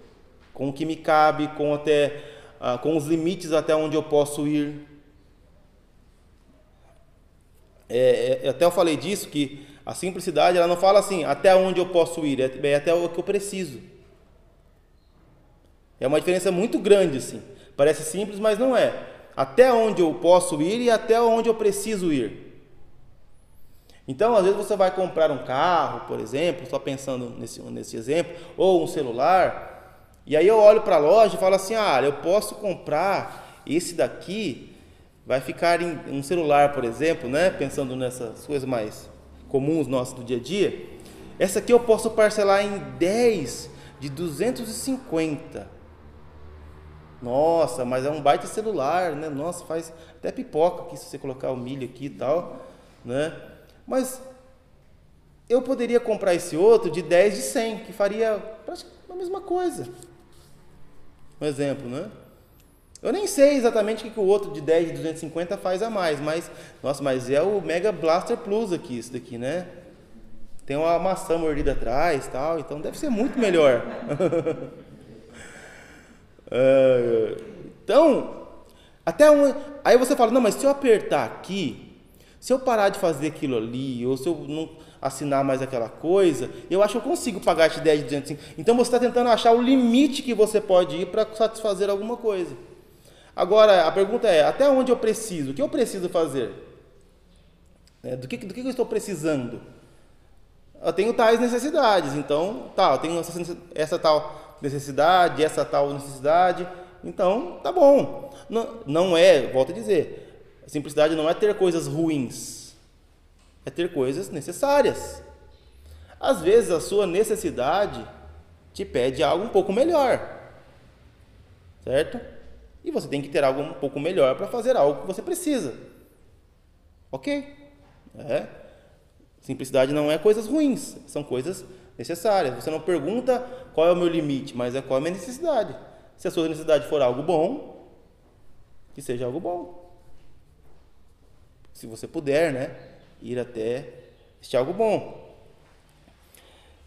com o que me cabe, com até ah, com os limites até onde eu posso ir. É, é, até eu falei disso que a simplicidade ela não fala assim até onde eu posso ir, é, é até o que eu preciso. É uma diferença muito grande assim. Parece simples, mas não é. Até onde eu posso ir e até onde eu preciso ir. Então, às vezes você vai comprar um carro, por exemplo, só pensando nesse, nesse exemplo, ou um celular, e aí eu olho para a loja e falo assim: ah, eu posso comprar esse daqui, vai ficar em um celular, por exemplo, né? Pensando nessas coisas mais comuns nossas do dia a dia. Essa aqui eu posso parcelar em 10 de 250. Nossa, mas é um baita celular, né? Nossa, faz até pipoca aqui se você colocar o milho aqui e tal, né? Mas eu poderia comprar esse outro de 10 de 100, que faria praticamente a mesma coisa. Um exemplo, né? Eu nem sei exatamente o que o outro de 10 de 250 faz a mais, mas nossa, mas é o Mega Blaster Plus aqui, isso daqui, né? Tem uma maçã mordida atrás, tal, então deve ser muito melhor. [laughs] Então, até um, aí você fala, não, mas se eu apertar aqui, se eu parar de fazer aquilo ali, ou se eu não assinar mais aquela coisa, eu acho que eu consigo pagar de 10 de 205. Então você está tentando achar o limite que você pode ir para satisfazer alguma coisa. Agora, a pergunta é: até onde eu preciso? O que eu preciso fazer? É, do, que, do que eu estou precisando? Eu tenho tais necessidades, então, tá, eu tenho essa, essa tal necessidade, essa tal necessidade, então, tá bom. Não, não é, volto a dizer, a simplicidade não é ter coisas ruins, é ter coisas necessárias. Às vezes a sua necessidade te pede algo um pouco melhor, certo? E você tem que ter algo um pouco melhor para fazer algo que você precisa. Ok? É. Simplicidade não é coisas ruins, são coisas necessárias. Você não pergunta qual é o meu limite, mas é qual é a minha necessidade. Se a sua necessidade for algo bom, que seja algo bom. Se você puder, né? Ir até este algo bom.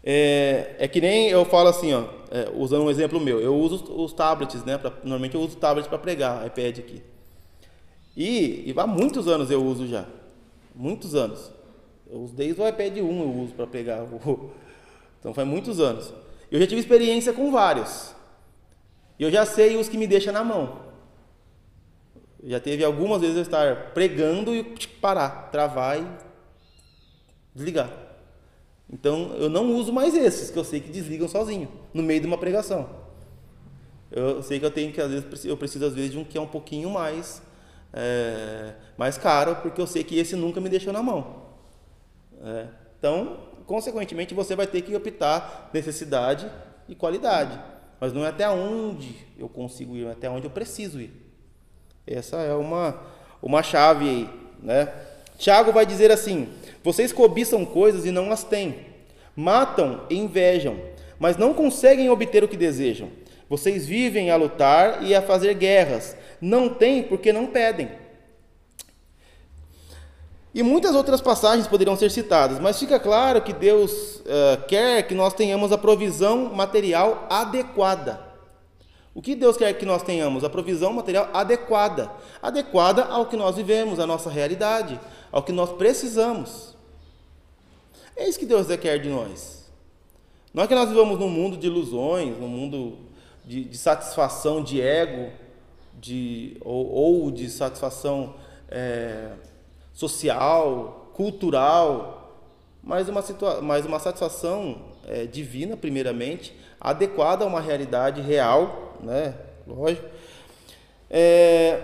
É, é que nem eu falo assim, ó, é, usando um exemplo meu, eu uso os, os tablets, né? Pra, normalmente eu uso tablets para pregar, iPad aqui. E, e há muitos anos eu uso já. Muitos anos. Eu uso desde o iPad 1 eu uso para pegar. O, então faz muitos anos. Eu já tive experiência com vários. E eu já sei os que me deixam na mão. Já teve algumas vezes eu estar pregando e parar, travar e desligar. Então eu não uso mais esses, que eu sei que desligam sozinho, no meio de uma pregação. Eu sei que eu tenho que, às vezes, eu preciso às vezes de um que é um pouquinho mais, é, mais caro, porque eu sei que esse nunca me deixou na mão. É, então, consequentemente, você vai ter que optar necessidade e qualidade. Mas não é até onde eu consigo ir, é até onde eu preciso ir. Essa é uma, uma chave aí, né? Tiago vai dizer assim: Vocês cobiçam coisas e não as têm, matam e invejam, mas não conseguem obter o que desejam. Vocês vivem a lutar e a fazer guerras, não têm porque não pedem. E muitas outras passagens poderiam ser citadas, mas fica claro que Deus uh, quer que nós tenhamos a provisão material adequada. O que Deus quer que nós tenhamos? A provisão material adequada. Adequada ao que nós vivemos, à nossa realidade, ao que nós precisamos. É isso que Deus quer de nós. Não é que nós vivamos num mundo de ilusões, num mundo de, de satisfação de ego, de, ou, ou de satisfação é, social, cultural, mas uma, situa mas uma satisfação é, divina, primeiramente, adequada a uma realidade real, né? Lógico. É,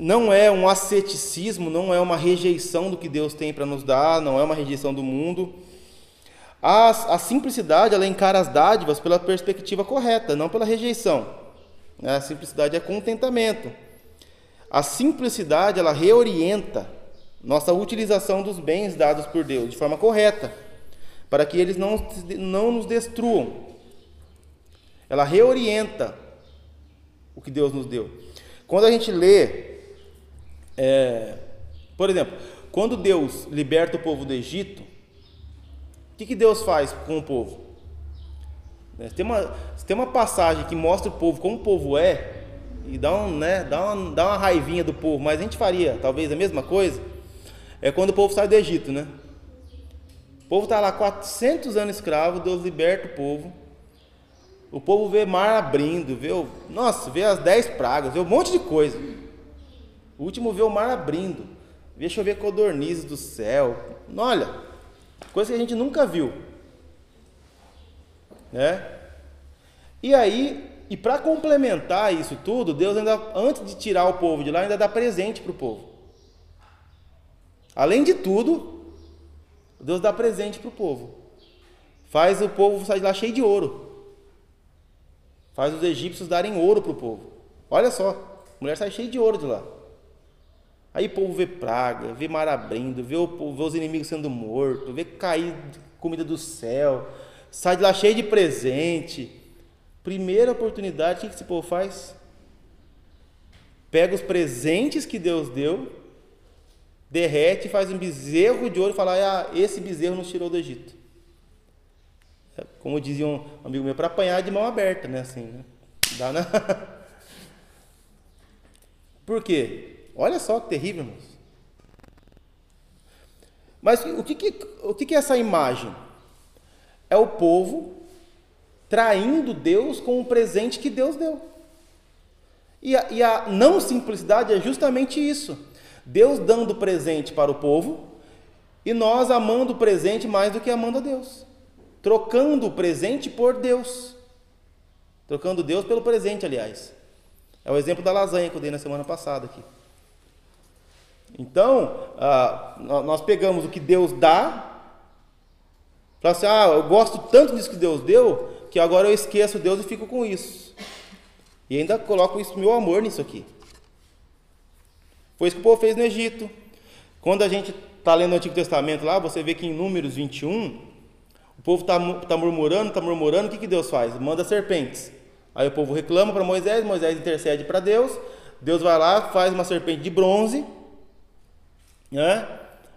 não é um asceticismo, não é uma rejeição do que Deus tem para nos dar, não é uma rejeição do mundo. A, a simplicidade, ela encara as dádivas pela perspectiva correta, não pela rejeição. A simplicidade é contentamento. A simplicidade, ela reorienta nossa utilização dos bens dados por Deus de forma correta, para que eles não, não nos destruam. Ela reorienta o que Deus nos deu. Quando a gente lê, é, por exemplo, quando Deus liberta o povo do Egito, o que, que Deus faz com o povo? Né, tem uma, tem uma passagem que mostra o povo como o povo é, e dá, um, né, dá, uma, dá uma raivinha do povo, mas a gente faria talvez a mesma coisa é quando o povo sai do Egito, né? O povo está lá 400 anos escravo, Deus liberta o povo. O povo vê mar abrindo, vê, o, nossa, vê as dez pragas, vê um monte de coisa. O último vê o mar abrindo, vê chover codornizes do céu. Olha, coisa que a gente nunca viu. Né? E aí, e para complementar isso tudo, Deus ainda, antes de tirar o povo de lá, ainda dá presente para o povo. Além de tudo, Deus dá presente para o povo. Faz o povo sair de lá cheio de ouro. Faz os egípcios darem ouro para o povo. Olha só, a mulher sai cheia de ouro de lá. Aí o povo vê praga, vê mar abrindo, vê, o, vê os inimigos sendo mortos, vê cair comida do céu, sai de lá cheio de presente. Primeira oportunidade, o que esse povo faz? Pega os presentes que Deus deu derrete, faz um bezerro de ouro e fala: ah, esse bezerro nos tirou do Egito. Como dizia um amigo meu, para apanhar de mão aberta, né? Assim, né? Dá na... [laughs] Por quê? Olha só que terrível, irmãos. Mas o que, que, o que, que é essa imagem? É o povo traindo Deus com o presente que Deus deu. E a, e a não simplicidade é justamente isso Deus dando presente para o povo e nós amando o presente mais do que amando a Deus. Trocando o presente por Deus. Trocando Deus pelo presente, aliás. É o exemplo da lasanha que eu dei na semana passada aqui. Então, ah, nós pegamos o que Deus dá, Fala assim, ah, eu gosto tanto disso que Deus deu, que agora eu esqueço Deus e fico com isso. E ainda coloco isso, meu amor nisso aqui. Foi isso que o povo fez no Egito. Quando a gente está lendo o Antigo Testamento lá, você vê que em Números 21, o povo está tá murmurando, está murmurando, o que, que Deus faz? Manda serpentes. Aí o povo reclama para Moisés, Moisés intercede para Deus, Deus vai lá, faz uma serpente de bronze, né?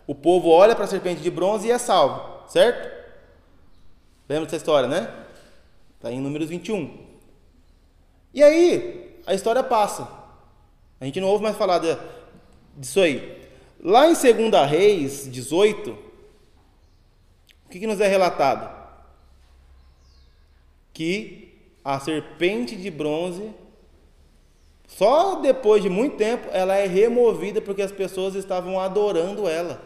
O povo olha para a serpente de bronze e é salvo, certo? Lembra dessa história, né? Está em Números 21. E aí, a história passa. A gente não ouve mais falar de, disso aí. Lá em 2 Reis 18, o que, que nos é relatado? Que a serpente de bronze, só depois de muito tempo, ela é removida porque as pessoas estavam adorando ela.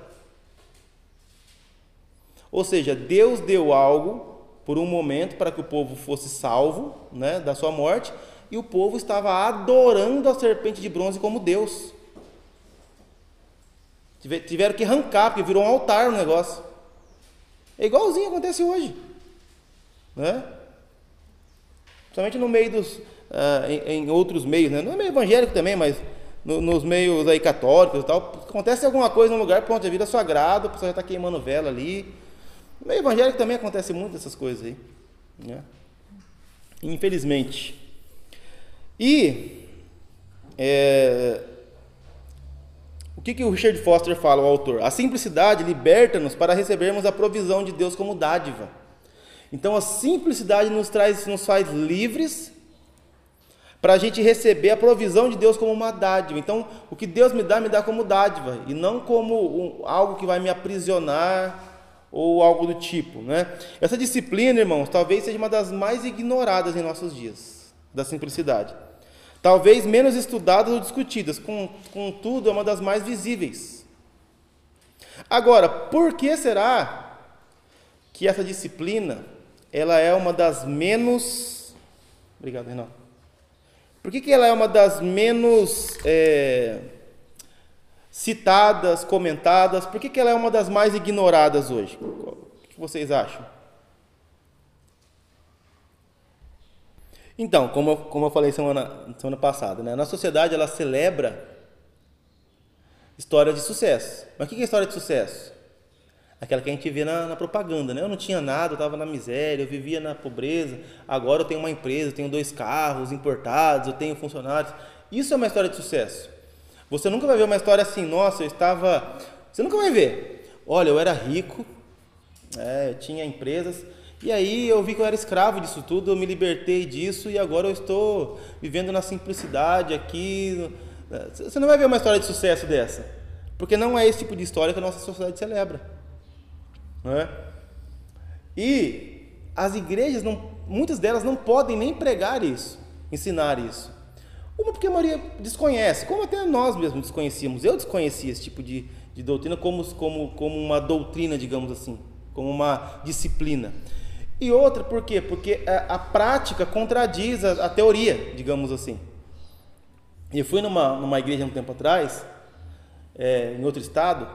Ou seja, Deus deu algo por um momento para que o povo fosse salvo né, da sua morte, e o povo estava adorando a serpente de bronze como Deus. Tiveram que arrancar, porque virou um altar o negócio. É igualzinho acontece hoje. Né? Principalmente no meio dos. Uh, em, em, outros meios, né? no meio evangélico também, mas no, nos meios aí católicos e tal. Acontece alguma coisa no lugar, pronto, a vida é sagrado, o pessoal já está queimando vela ali. No meio evangélico também acontece muito essas coisas aí. Né? Infelizmente. E é, o que, que o Richard Foster fala, o autor? A simplicidade liberta-nos para recebermos a provisão de Deus como dádiva. Então a simplicidade nos traz, nos faz livres para a gente receber a provisão de Deus como uma dádiva. Então, o que Deus me dá, me dá como dádiva, e não como um, algo que vai me aprisionar ou algo do tipo. Né? Essa disciplina, irmãos, talvez seja uma das mais ignoradas em nossos dias, da simplicidade. Talvez menos estudadas ou discutidas, contudo, é uma das mais visíveis. Agora, por que será que essa disciplina ela é uma das menos. Obrigado, Renato. Por que, que ela é uma das menos é, citadas, comentadas? Por que, que ela é uma das mais ignoradas hoje? O que vocês acham? Então, como eu, como eu falei semana, semana passada, né? na sociedade ela celebra histórias de sucesso. Mas o que é história de sucesso? Aquela que a gente vê na, na propaganda, né? Eu não tinha nada, eu estava na miséria, eu vivia na pobreza, agora eu tenho uma empresa, eu tenho dois carros importados, eu tenho funcionários. Isso é uma história de sucesso. Você nunca vai ver uma história assim, nossa, eu estava. Você nunca vai ver. Olha, eu era rico, é, eu tinha empresas, e aí eu vi que eu era escravo disso tudo, eu me libertei disso e agora eu estou vivendo na simplicidade aqui. Você não vai ver uma história de sucesso dessa, porque não é esse tipo de história que a nossa sociedade celebra. Não é? E as igrejas, não, muitas delas não podem nem pregar isso, ensinar isso. Uma porque a maioria desconhece, como até nós mesmos desconhecíamos. Eu desconhecia esse tipo de, de doutrina como, como, como uma doutrina, digamos assim, como uma disciplina. E outra, por quê? Porque a, a prática contradiz a, a, teoria, digamos assim. Eu fui numa, numa igreja um tempo atrás, é, em outro estado,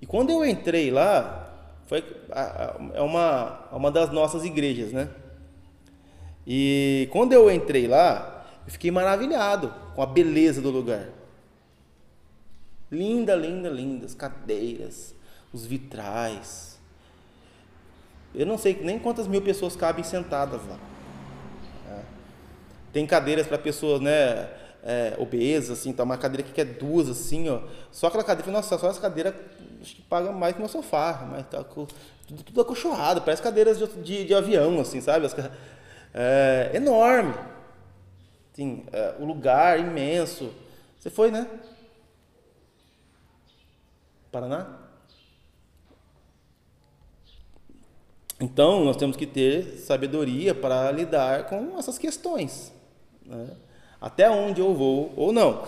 e quando eu entrei lá, foi é uma, uma das nossas igrejas, né? E quando eu entrei lá, eu fiquei maravilhado com a beleza do lugar. Linda, linda, linda, as cadeiras, os vitrais, eu não sei nem quantas mil pessoas cabem sentadas lá. É. Tem cadeiras para pessoas, né? É, obesas, assim, tá uma cadeira que quer duas, assim, ó. Só aquela cadeira, nossa, só essa cadeira acho que paga mais que meu sofá, mas tá com, tudo, tudo acolchoado, parece cadeiras de, de, de avião, assim, sabe? As, é, enorme. Assim, é, o lugar imenso. Você foi, né? Paraná? Então, nós temos que ter sabedoria para lidar com essas questões. Né? Até onde eu vou ou não.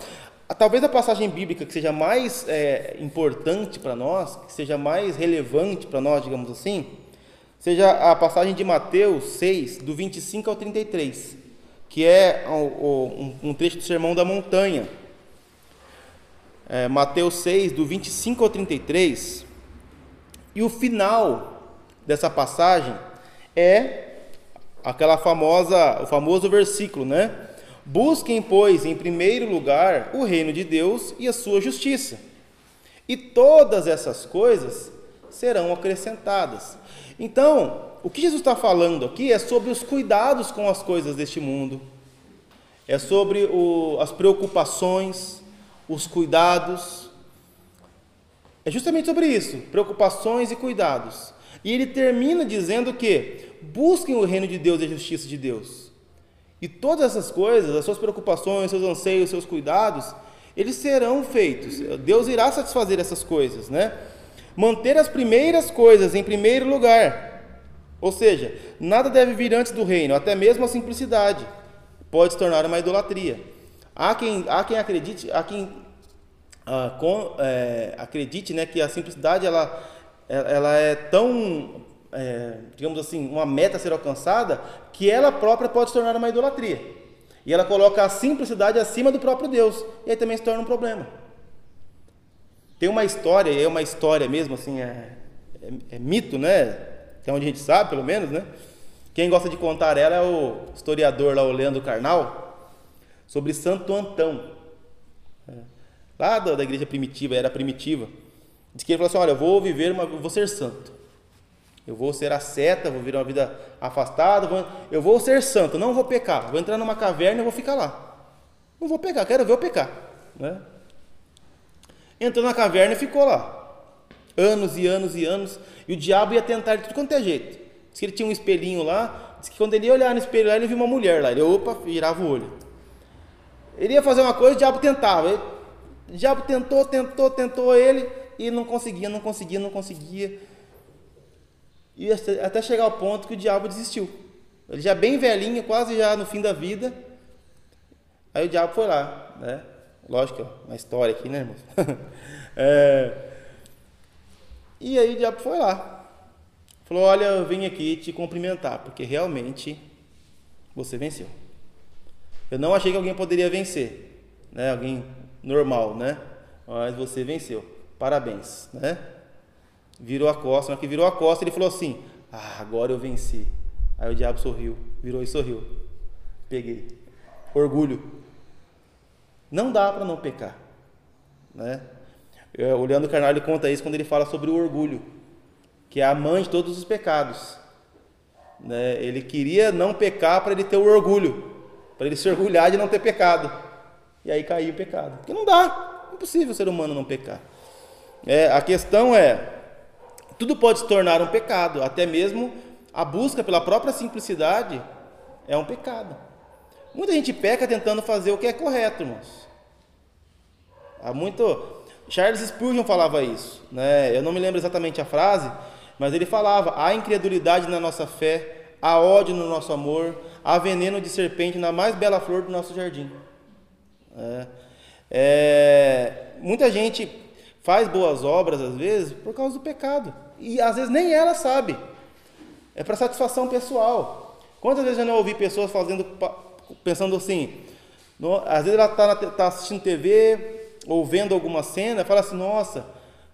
Talvez a passagem bíblica que seja mais é, importante para nós, que seja mais relevante para nós, digamos assim, seja a passagem de Mateus 6, do 25 ao 33, que é um, trecho do Sermão da Montanha. É, Mateus 6, do 25 ao 33, e o final dessa passagem é aquela famosa, o famoso versículo, né? Busquem, pois, em primeiro lugar o reino de Deus e a sua justiça, e todas essas coisas serão acrescentadas. Então, o que Jesus está falando aqui é sobre os cuidados com as coisas deste mundo, é sobre o, as preocupações, os cuidados. É justamente sobre isso, preocupações e cuidados. E ele termina dizendo que busquem o reino de Deus e a justiça de Deus. E todas essas coisas, as suas preocupações, seus anseios, seus cuidados, eles serão feitos. Deus irá satisfazer essas coisas, né? Manter as primeiras coisas em primeiro lugar. Ou seja, nada deve vir antes do reino, até mesmo a simplicidade pode se tornar uma idolatria. Há quem, há quem acredite, há quem ah, com, é, acredite né, que a simplicidade ela, ela é tão, é, digamos assim, uma meta a ser alcançada, que ela própria pode se tornar uma idolatria. E ela coloca a simplicidade acima do próprio Deus. E aí também se torna um problema. Tem uma história, é uma história mesmo, assim, é, é, é mito, né? Que é onde a gente sabe, pelo menos, né? Quem gosta de contar ela é o historiador lá, o Leandro Carnal, sobre Santo Antão. É, lá da, da igreja primitiva, era primitiva. Diz que ele falou assim: Olha, eu vou viver, uma, eu vou ser santo. Eu vou ser asceta, vou viver uma vida afastada, vou, eu vou ser santo, não vou pecar. Vou entrar numa caverna e vou ficar lá. Não vou pecar, quero ver eu pecar. Né? Entrou na caverna e ficou lá. Anos e anos e anos. E o diabo ia tentar de tudo quanto é jeito. Diz que ele tinha um espelhinho lá. Diz que quando ele ia olhar no espelho lá, ele viu uma mulher lá. Ele, opa, virava o olho. Ele ia fazer uma coisa, o diabo tentava. Ele, o diabo tentou, tentou, tentou ele e não conseguia, não conseguia, não conseguia. E até chegar ao ponto que o diabo desistiu. Ele já bem velhinho, quase já no fim da vida. Aí o diabo foi lá, né? Lógico, uma história aqui, né, irmão? [laughs] é... E aí o diabo foi lá. Falou: Olha, eu vim aqui te cumprimentar, porque realmente você venceu. Eu não achei que alguém poderia vencer, né? Alguém normal, né? Mas você venceu. Parabéns, né? Virou a costa, na que virou a costa, ele falou assim: Ah, agora eu venci. Aí o diabo sorriu, virou e sorriu. Peguei. Orgulho. Não dá para não pecar, né? O Leandro Carnal conta isso quando ele fala sobre o orgulho, que é a mãe de todos os pecados. Né? Ele queria não pecar para ele ter o orgulho, para ele se orgulhar de não ter pecado. E aí caiu o pecado. Porque não dá, é impossível o ser humano não pecar. É, a questão é, tudo pode se tornar um pecado, até mesmo a busca pela própria simplicidade é um pecado. Muita gente peca tentando fazer o que é correto, irmãos. Há muito Charles Spurgeon falava isso, né? Eu não me lembro exatamente a frase, mas ele falava: há incredulidade na nossa fé, há ódio no nosso amor, há veneno de serpente na mais bela flor do nosso jardim. É, é, muita gente faz boas obras às vezes por causa do pecado e às vezes nem ela sabe. É para satisfação pessoal. Quantas vezes eu não ouvi pessoas fazendo, pensando assim? No, às vezes ela está tá assistindo TV, ou vendo alguma cena, fala assim: nossa,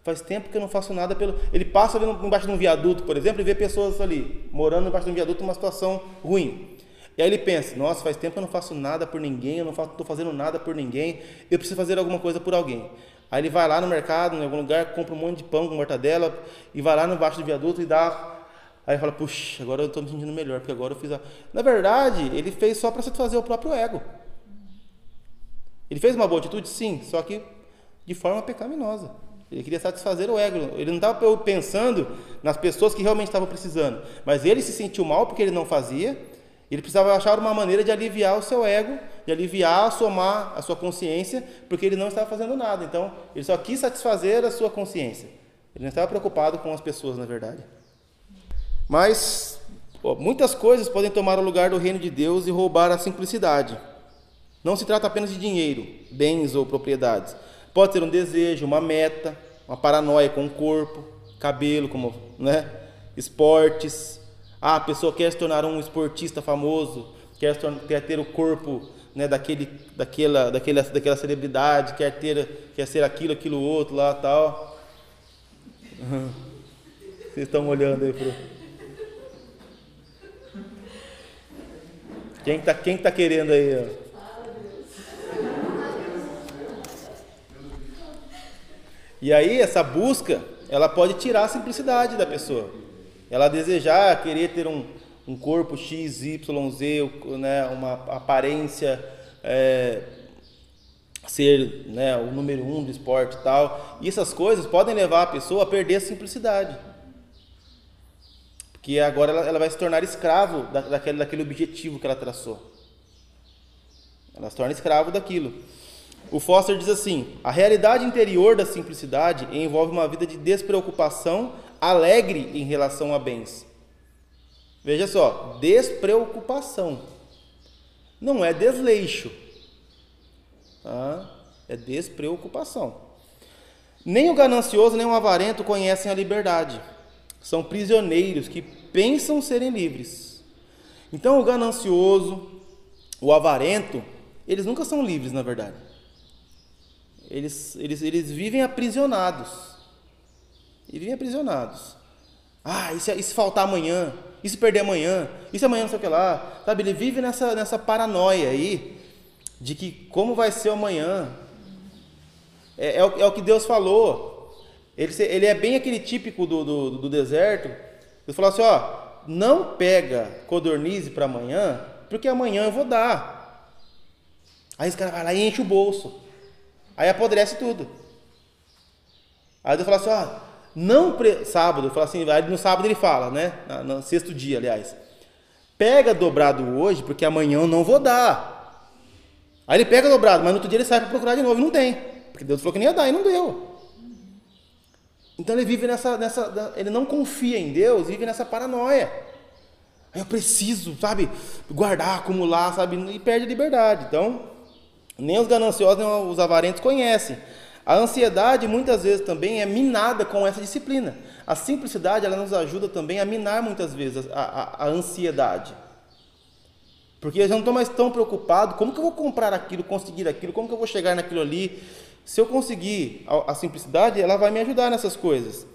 faz tempo que eu não faço nada pelo. Ele passa ali embaixo de um viaduto, por exemplo, e vê pessoas ali, morando embaixo de um viaduto, numa situação ruim. E aí ele pensa: nossa, faz tempo que eu não faço nada por ninguém, eu não estou fazendo nada por ninguém, eu preciso fazer alguma coisa por alguém. Aí ele vai lá no mercado, em algum lugar, compra um monte de pão com mortadela e vai lá embaixo do viaduto e dá. Aí fala: puxa, agora eu estou me sentindo melhor, porque agora eu fiz a. Na verdade, ele fez só para satisfazer o próprio ego. Ele fez uma boa atitude? Sim, só que de forma pecaminosa. Ele queria satisfazer o ego. Ele não estava pensando nas pessoas que realmente estavam precisando. Mas ele se sentiu mal porque ele não fazia. Ele precisava achar uma maneira de aliviar o seu ego, de aliviar, somar a sua consciência, porque ele não estava fazendo nada. Então, ele só quis satisfazer a sua consciência. Ele não estava preocupado com as pessoas, na verdade. Mas pô, muitas coisas podem tomar o lugar do reino de Deus e roubar a simplicidade. Não se trata apenas de dinheiro, bens ou propriedades. Pode ser um desejo, uma meta, uma paranoia com o corpo, cabelo, como, né? Esportes. Ah, a pessoa quer se tornar um esportista famoso, quer, ter o corpo né, daquele, daquela, daquela, daquela celebridade, quer ter, quer ser aquilo, aquilo outro lá, tal. [laughs] Vocês estão olhando aí pro. Quem está quem tá querendo aí? Ó? E aí essa busca, ela pode tirar a simplicidade da pessoa. Ela desejar, querer ter um, um corpo X, Y, Z, né, uma aparência é, ser né, o número um do esporte e tal. E essas coisas podem levar a pessoa a perder a simplicidade. Porque agora ela, ela vai se tornar escravo da, daquele, daquele objetivo que ela traçou. Ela se torna escravo daquilo. O Foster diz assim: a realidade interior da simplicidade envolve uma vida de despreocupação alegre em relação a bens. Veja só, despreocupação. Não é desleixo. Tá? É despreocupação. Nem o ganancioso nem o avarento conhecem a liberdade. São prisioneiros que pensam serem livres. Então, o ganancioso, o avarento, eles nunca são livres, na verdade. Eles, eles, eles vivem aprisionados. Eles vivem aprisionados. Ah, e se, e se faltar amanhã? E se perder amanhã? E se amanhã não sei o que lá? Sabe, ele vive nessa, nessa paranoia aí de que como vai ser amanhã. É, é, o, é o que Deus falou. Ele, ele é bem aquele típico do, do, do deserto. Ele falou assim: ó, não pega codornize para amanhã, porque amanhã eu vou dar. Aí esse cara vai lá e enche o bolso. Aí apodrece tudo. Aí Deus fala assim: ó, não pre... sábado, fala assim, no sábado ele fala, né? No sexto dia, aliás. Pega dobrado hoje, porque amanhã eu não vou dar. Aí ele pega dobrado, mas no outro dia ele sai para procurar de novo e não tem. Porque Deus falou que nem ia dar e não deu. Então ele vive nessa, nessa. Ele não confia em Deus, vive nessa paranoia. Eu preciso, sabe, guardar, acumular, sabe, e perde a liberdade. Então, nem os gananciosos, nem os avarentos conhecem. A ansiedade muitas vezes também é minada com essa disciplina. A simplicidade ela nos ajuda também a minar muitas vezes a, a, a ansiedade. Porque eu não estou mais tão preocupado, como que eu vou comprar aquilo, conseguir aquilo, como que eu vou chegar naquilo ali. Se eu conseguir a, a simplicidade, ela vai me ajudar nessas coisas.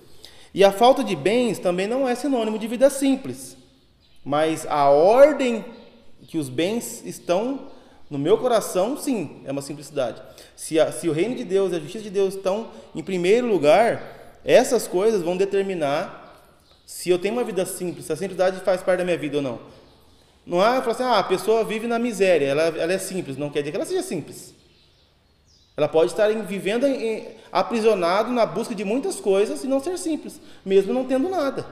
E a falta de bens também não é sinônimo de vida simples. Mas a ordem que os bens estão no meu coração, sim, é uma simplicidade. Se, a, se o reino de Deus e a justiça de Deus estão em primeiro lugar, essas coisas vão determinar se eu tenho uma vida simples, se a simplicidade faz parte da minha vida ou não. Não é falar assim, ah, a pessoa vive na miséria, ela, ela é simples, não quer dizer que ela seja simples. Ela pode estar em, vivendo em, aprisionado na busca de muitas coisas e não ser simples, mesmo não tendo nada.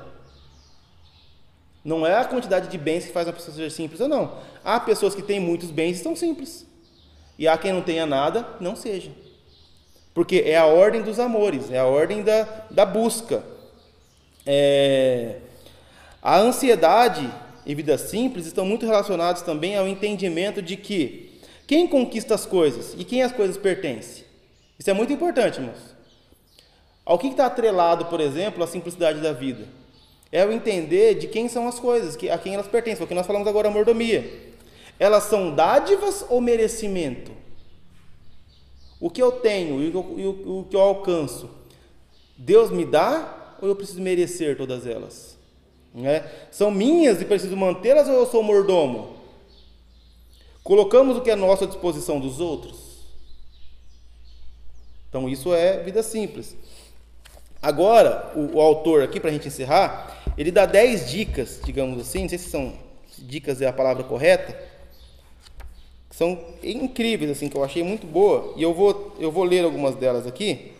Não é a quantidade de bens que faz uma pessoa ser simples ou não. Há pessoas que têm muitos bens e são simples. E há quem não tenha nada, não seja. Porque é a ordem dos amores, é a ordem da, da busca. É, a ansiedade e vida simples estão muito relacionados também ao entendimento de que quem conquista as coisas e quem as coisas pertencem. Isso é muito importante, irmãos. Ao que está atrelado, por exemplo, a simplicidade da vida? É o entender de quem são as coisas, a quem elas pertencem. Porque nós falamos agora mordomia. Elas são dádivas ou merecimento? O que eu tenho e o, que eu alcanço, Deus me dá ou eu preciso merecer todas elas? Né? São minhas e preciso mantê-las ou eu sou mordomo? Colocamos o que é nosso à disposição dos outros? Então, isso é vida simples. Agora, o, o autor aqui, para a gente encerrar, ele dá 10 dicas, digamos assim, não sei se são dicas é a palavra correta, que são incríveis, assim, que eu achei muito boa, e eu vou, eu vou ler algumas delas aqui,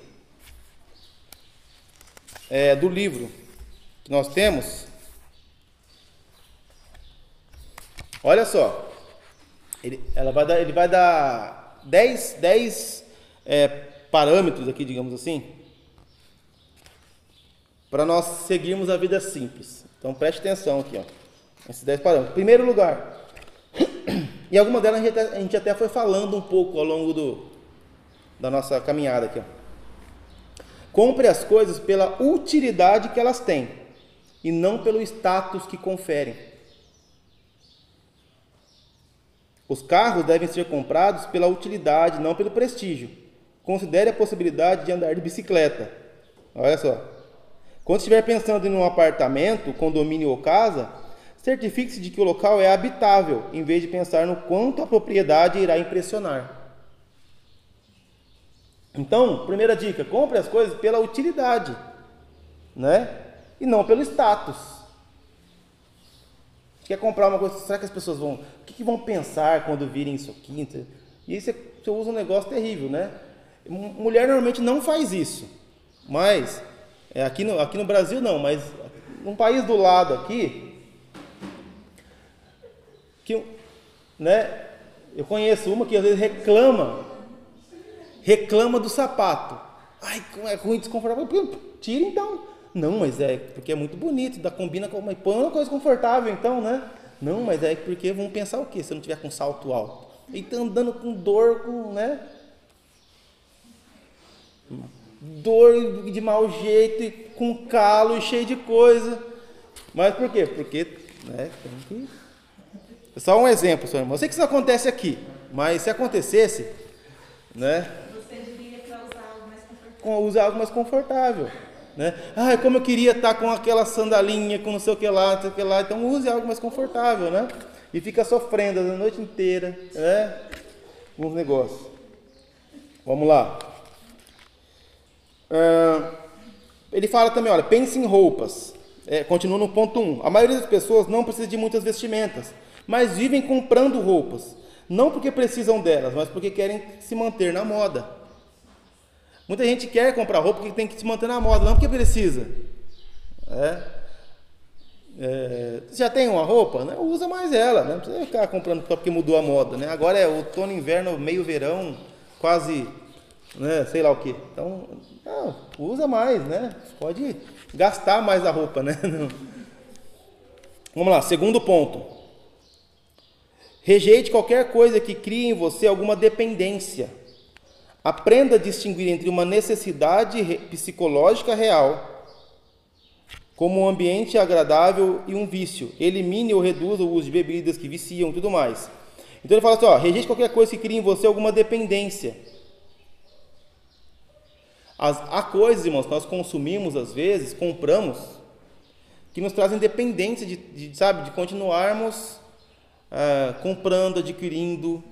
é, do livro que nós temos, Olha só. Ele, ela vai dar, ele vai dar 10, 10 é, parâmetros aqui, digamos assim, para nós seguirmos a vida simples. Então preste atenção aqui, ó. Esses 10 parâmetros. Primeiro lugar, e alguma delas a gente, até, a gente até foi falando um pouco ao longo do, da nossa caminhada aqui. Compre as coisas pela utilidade que elas têm e não pelo status que conferem. Os carros devem ser comprados pela utilidade, não pelo prestígio. Considere a possibilidade de andar de bicicleta. Olha só. Quando estiver pensando em um apartamento, condomínio ou casa, certifique-se de que o local é habitável, em vez de pensar no quanto a propriedade irá impressionar. Então, primeira dica: compre as coisas pela utilidade, né? E não pelo status. quer comprar uma coisa, será que as pessoas vão. O que, vão pensar quando virem isso aqui? E aí você, você usa um negócio terrível, né? Mulher normalmente não faz isso. Mas, é, aqui, no, aqui no Brasil não, mas num país do lado aqui, que, né, eu conheço uma que às vezes reclama, reclama do sapato. Ai, é ruim, desconfortável. Tira então. Não, mas é porque é muito bonito, dá, combina com uma, põe uma coisa confortável então, né? Não, mas é porque vão pensar o quê se eu não tiver com salto alto? Ele tá andando com dor, com, né? Dor de mau jeito, com calo e cheio de coisa. Mas por quê? Porque, né, tem que... Só um exemplo, senhor irmão. Eu sei que isso acontece aqui, mas se acontecesse, né? Você diria para usar algo mais confortável. Usar algo mais confortável. Né? Ah, como eu queria estar com aquela sandalinha, com não sei o que lá, não sei o que lá. Então use algo mais confortável, né? E fica sofrendo a noite inteira, né? Uns negócios. Vamos lá. Ah, ele fala também, olha, pense em roupas. É, continua no ponto 1. Um. A maioria das pessoas não precisa de muitas vestimentas, mas vivem comprando roupas. Não porque precisam delas, mas porque querem se manter na moda. Muita gente quer comprar roupa porque tem que se manter na moda, não porque precisa. É. É, já tem uma roupa, né? usa mais ela, né? não precisa ficar comprando só porque mudou a moda. Né? Agora é outono, inverno, meio verão, quase, né? sei lá o que. Então, não, usa mais, né? Pode gastar mais a roupa, né? [laughs] Vamos lá, segundo ponto. Rejeite qualquer coisa que crie em você alguma dependência. Aprenda a distinguir entre uma necessidade psicológica real, como um ambiente agradável e um vício. Elimine ou reduza o uso de bebidas que viciam e tudo mais. Então ele fala assim: ó, rejeite qualquer coisa que crie em você alguma dependência. As, há coisas, irmãos, que nós consumimos às vezes, compramos, que nos trazem dependência de, de sabe, de continuarmos ah, comprando, adquirindo,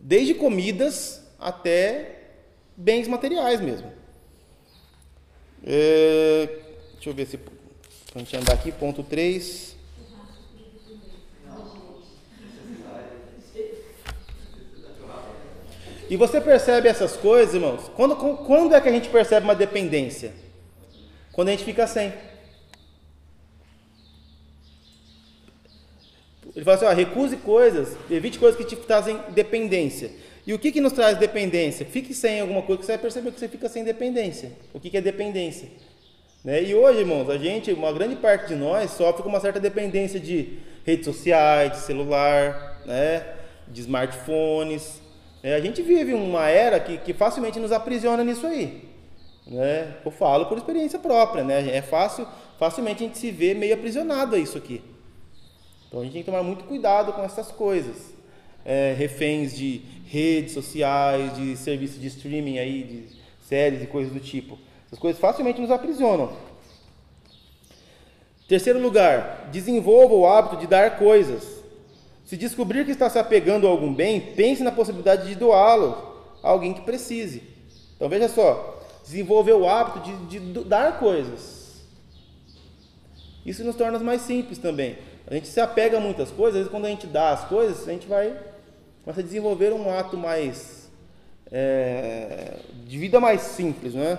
desde comidas até bens materiais mesmo. É, deixa eu ver se. A gente andar aqui, ponto 3. E você percebe essas coisas, irmãos? Quando, quando é que a gente percebe uma dependência? Quando a gente fica sem. Ele fala assim: ó, recuse coisas, evite coisas que te trazem dependência. E o que, que nos traz dependência? Fique sem alguma coisa que você vai perceber que você fica sem dependência. O que, que é dependência? Né? E hoje, irmãos, a gente, uma grande parte de nós sofre com uma certa dependência de redes sociais, de celular, né? de smartphones. É, a gente vive uma era que, que facilmente nos aprisiona nisso aí. Né? Eu falo por experiência própria, né? É fácil, facilmente a gente se vê meio aprisionado a isso aqui. Então a gente tem que tomar muito cuidado com essas coisas. É, reféns de redes sociais, de serviços de streaming aí, de séries e coisas do tipo. Essas coisas facilmente nos aprisionam. Terceiro lugar, desenvolva o hábito de dar coisas. Se descobrir que está se apegando a algum bem, pense na possibilidade de doá-lo a alguém que precise. Então veja só, desenvolver o hábito de, de dar coisas. Isso nos torna mais simples também. A gente se apega a muitas coisas, às vezes quando a gente dá as coisas, a gente vai começa a desenvolver um ato mais é, de vida mais simples, né?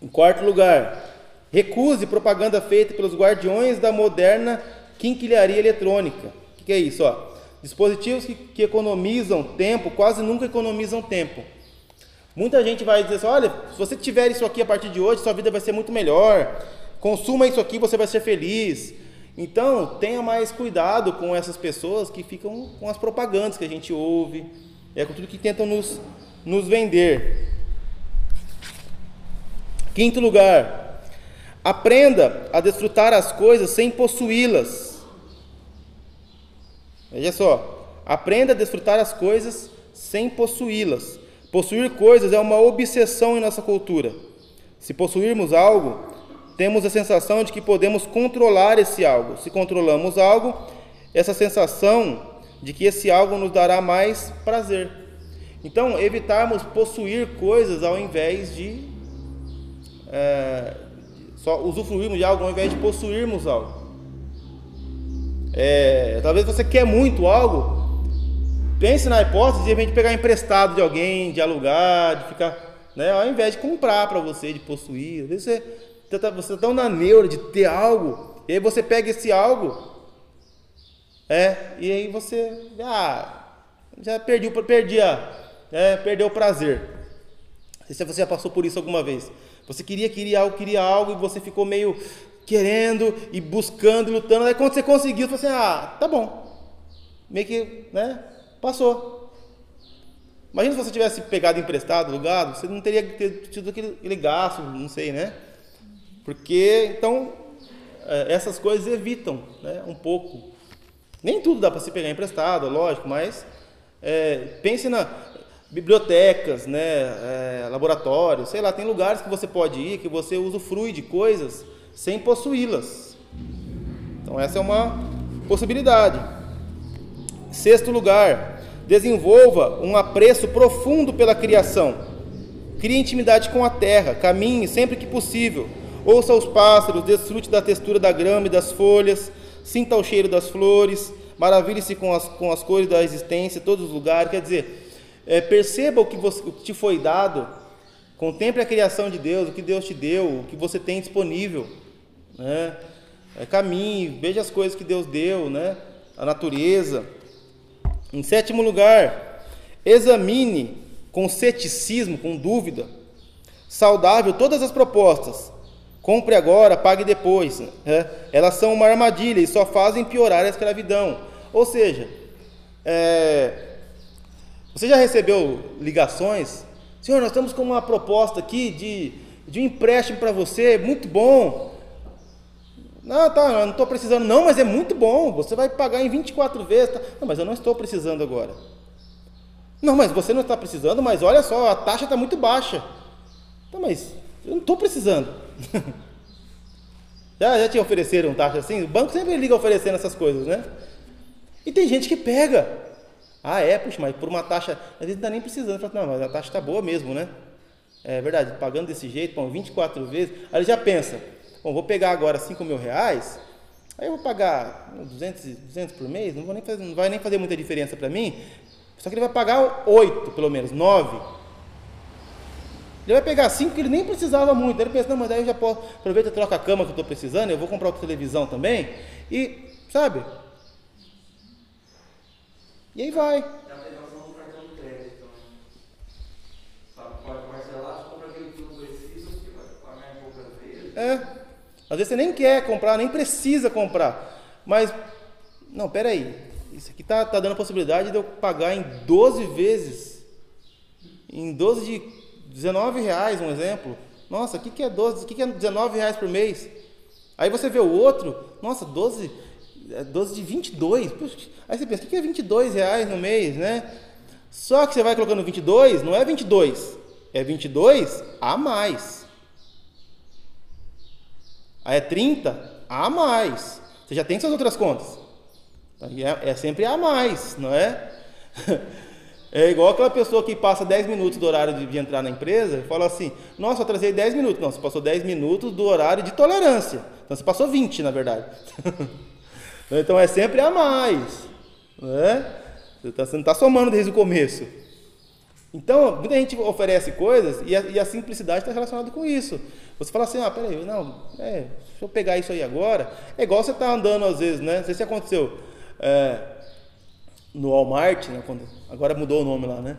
Em quarto lugar, recuse propaganda feita pelos guardiões da moderna quinquilharia eletrônica. O que é isso? Ó? Dispositivos que, que economizam tempo quase nunca economizam tempo. Muita gente vai dizer assim: olha, se você tiver isso aqui a partir de hoje, sua vida vai ser muito melhor. Consuma isso aqui, você vai ser feliz. Então, tenha mais cuidado com essas pessoas que ficam com as propagandas que a gente ouve, é com tudo que tentam nos, nos vender. Quinto lugar, aprenda a desfrutar as coisas sem possuí-las. Veja só, aprenda a desfrutar as coisas sem possuí-las. Possuir coisas é uma obsessão em nossa cultura. Se possuirmos algo, temos a sensação de que podemos controlar esse algo. Se controlamos algo, essa sensação de que esse algo nos dará mais prazer. Então, evitarmos possuir coisas ao invés de é, só usufruirmos de algo ao invés de possuirmos algo. É, talvez você quer muito algo, pense na hipótese de, pegar emprestado de alguém, de alugar, de ficar, né, ao invés de comprar para você, de possuir. Às vezes você você tá tão na neura de ter algo, e aí você pega esse algo, é, e aí você, ah, já perdi, perdi a, é, perdeu o prazer. Não sei se você já passou por isso alguma vez. Você queria, queria algo, queria algo, e você ficou meio querendo e buscando, lutando. Aí quando você conseguiu, você assim, ah, tá bom. Meio que, né, passou. Imagina se você tivesse pegado emprestado, alugado, você não teria tido aquele gasto, não sei, né? Porque, então, é, essas coisas evitam né, um pouco. Nem tudo dá para se pegar emprestado, lógico, mas é, pense na bibliotecas, né, é, laboratórios, sei lá, tem lugares que você pode ir que você usufrui de coisas sem possuí-las. Então essa é uma possibilidade. Sexto lugar, desenvolva um apreço profundo pela criação. Crie intimidade com a terra, caminhe sempre que possível. Ouça os pássaros, desfrute da textura da grama e das folhas, sinta o cheiro das flores, maravilhe-se com as, com as cores da existência, todos os lugares. Quer dizer, é, perceba o que, você, o que te foi dado, contemple a criação de Deus, o que Deus te deu, o que você tem disponível. Né? É, caminhe, veja as coisas que Deus deu, né? a natureza. Em sétimo lugar, examine com ceticismo, com dúvida, saudável todas as propostas. Compre agora, pague depois. Né? Elas são uma armadilha e só fazem piorar a escravidão. Ou seja, é, você já recebeu ligações? Senhor, nós estamos com uma proposta aqui de, de um empréstimo para você, muito bom. Não, tá, eu não estou precisando, não, mas é muito bom. Você vai pagar em 24 vezes. Tá? Não, mas eu não estou precisando agora. Não, mas você não está precisando, mas olha só, a taxa está muito baixa. Tá, mas eu não estou precisando. [laughs] já, já te ofereceram taxa assim? O banco sempre liga oferecendo essas coisas, né? E tem gente que pega. Ah, é, puxa, mas por uma taxa, às vezes não está nem precisando. Fala, não, mas a taxa está boa mesmo, né? É verdade, pagando desse jeito, bom, 24 vezes. Aí ele já pensa, Bom, vou pegar agora 5 mil reais, aí eu vou pagar 200, 200 por mês, não, vou nem fazer, não vai nem fazer muita diferença para mim, só que ele vai pagar 8, pelo menos, 9. Ele vai pegar 5 que ele nem precisava muito. Ele pensa, não, mas daí eu já posso, aproveita e troca a cama que eu estou precisando, eu vou comprar outra televisão também. E, sabe? E aí vai. É. Às vezes você nem quer comprar, nem precisa comprar. Mas, não, peraí. Isso aqui está tá dando a possibilidade de eu pagar em 12 vezes. Em 12 de 19 reais, um exemplo. Nossa, o que, que é 12? O que, que é 19 reais por mês? Aí você vê o outro, nossa, 12, 12 é de 22. Puxa, aí você pensa, o que, que é 22 reais no mês, né? Só que você vai colocando 22, não é 22, é 22 a mais. Aí é 30 a mais. Você já tem suas outras contas. É, é sempre a mais, não é? [laughs] É igual aquela pessoa que passa 10 minutos do horário de, de entrar na empresa e fala assim: Nossa, atrasei 10 minutos. Não, você passou 10 minutos do horário de tolerância. Então você passou 20, na verdade. [laughs] então é sempre a mais. Né? Você, tá, você não está somando desde o começo. Então, muita gente oferece coisas e a, e a simplicidade está relacionada com isso. Você fala assim, ah, peraí, não, é, deixa eu pegar isso aí agora. É igual você tá andando às vezes, né? Não sei se aconteceu é, no Walmart, né? Quando, agora mudou o nome lá, né?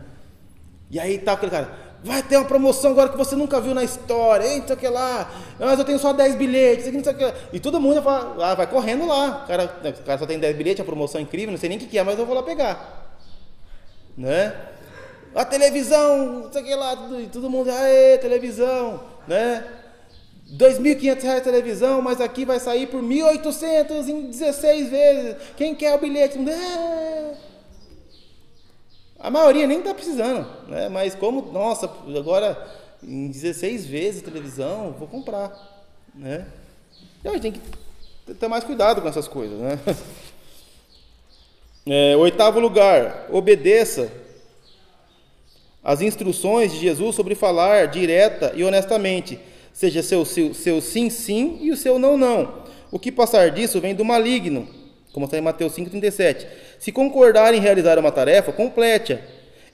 E aí tá aquele cara, vai ter uma promoção agora que você nunca viu na história, eita, que lá, mas eu tenho só 10 bilhetes, não sei o que. E todo mundo fala, ah, vai correndo lá. O cara, né, o cara só tem 10 bilhetes, a promoção é incrível, não sei nem o que é, mas eu vou lá pegar. Né? A televisão, não sei o que lá, tudo, todo mundo, aê, televisão, né? 2.500 reais televisão, mas aqui vai sair por 1.800 em 16 vezes. Quem quer o bilhete? É. A maioria nem está precisando, né? mas como, nossa, agora em 16 vezes televisão, vou comprar. Né? Então a gente tem que ter mais cuidado com essas coisas. Né? [laughs] É, oitavo lugar, obedeça as instruções de Jesus sobre falar direta e honestamente seja seu, seu, seu sim, sim e o seu não, não. O que passar disso vem do maligno. como está em Mateus 5,37. Se concordar em realizar uma tarefa, complete-a.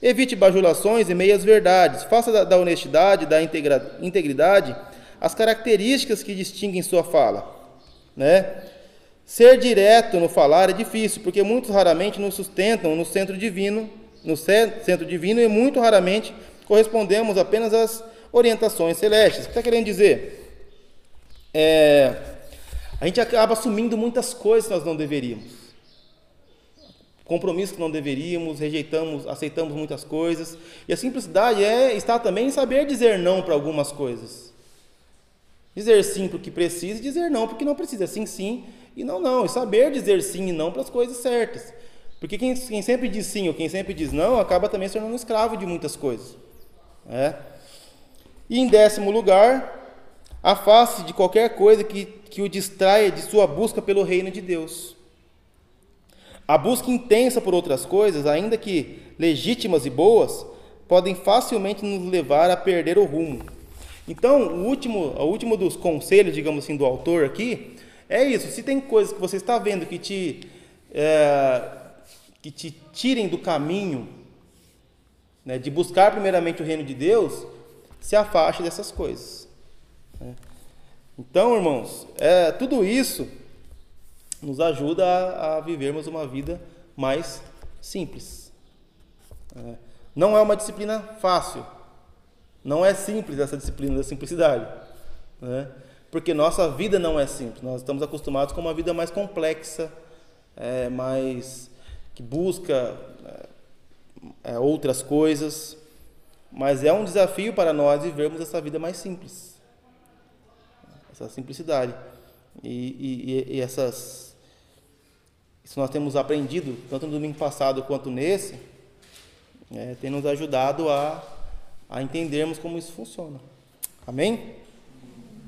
Evite bajulações e meias verdades. Faça da, da honestidade, da integra, integridade, as características que distinguem sua fala. Né? Ser direto no falar é difícil, porque muitos raramente nos sustentam no centro divino, no centro divino e muito raramente correspondemos apenas às orientações celestes. O que está querendo dizer? É, a gente acaba assumindo muitas coisas que nós não deveríamos. Compromissos que não deveríamos, rejeitamos, aceitamos muitas coisas. E a simplicidade é estar também em saber dizer não para algumas coisas. Dizer sim para o que precisa e dizer não para o que não precisa. Sim, sim e não, não. E saber dizer sim e não para as coisas certas. Porque quem, quem, sempre diz sim ou quem sempre diz não acaba também se tornando escravo de muitas coisas. É. E em décimo lugar, afaste de qualquer coisa que, que o distraia de sua busca pelo reino de Deus. A busca intensa por outras coisas, ainda que legítimas e boas, podem facilmente nos levar a perder o rumo. Então, o último, o último dos conselhos, digamos assim, do autor aqui, é isso. Se tem coisas que você está vendo que te, é, que te tirem do caminho né, de buscar primeiramente o reino de Deus, se afaste dessas coisas. Né? Então, irmãos, é, tudo isso nos ajuda a, a vivermos uma vida mais simples. É, não é uma disciplina fácil. Não é simples essa disciplina da simplicidade. Né? Porque nossa vida não é simples. Nós estamos acostumados com uma vida mais complexa, é, mais que busca é, é outras coisas. Mas é um desafio para nós vivermos essa vida mais simples. Essa simplicidade. E, e, e essas. Isso nós temos aprendido, tanto no domingo passado quanto nesse, é, tem nos ajudado a, a entendermos como isso funciona. Amém?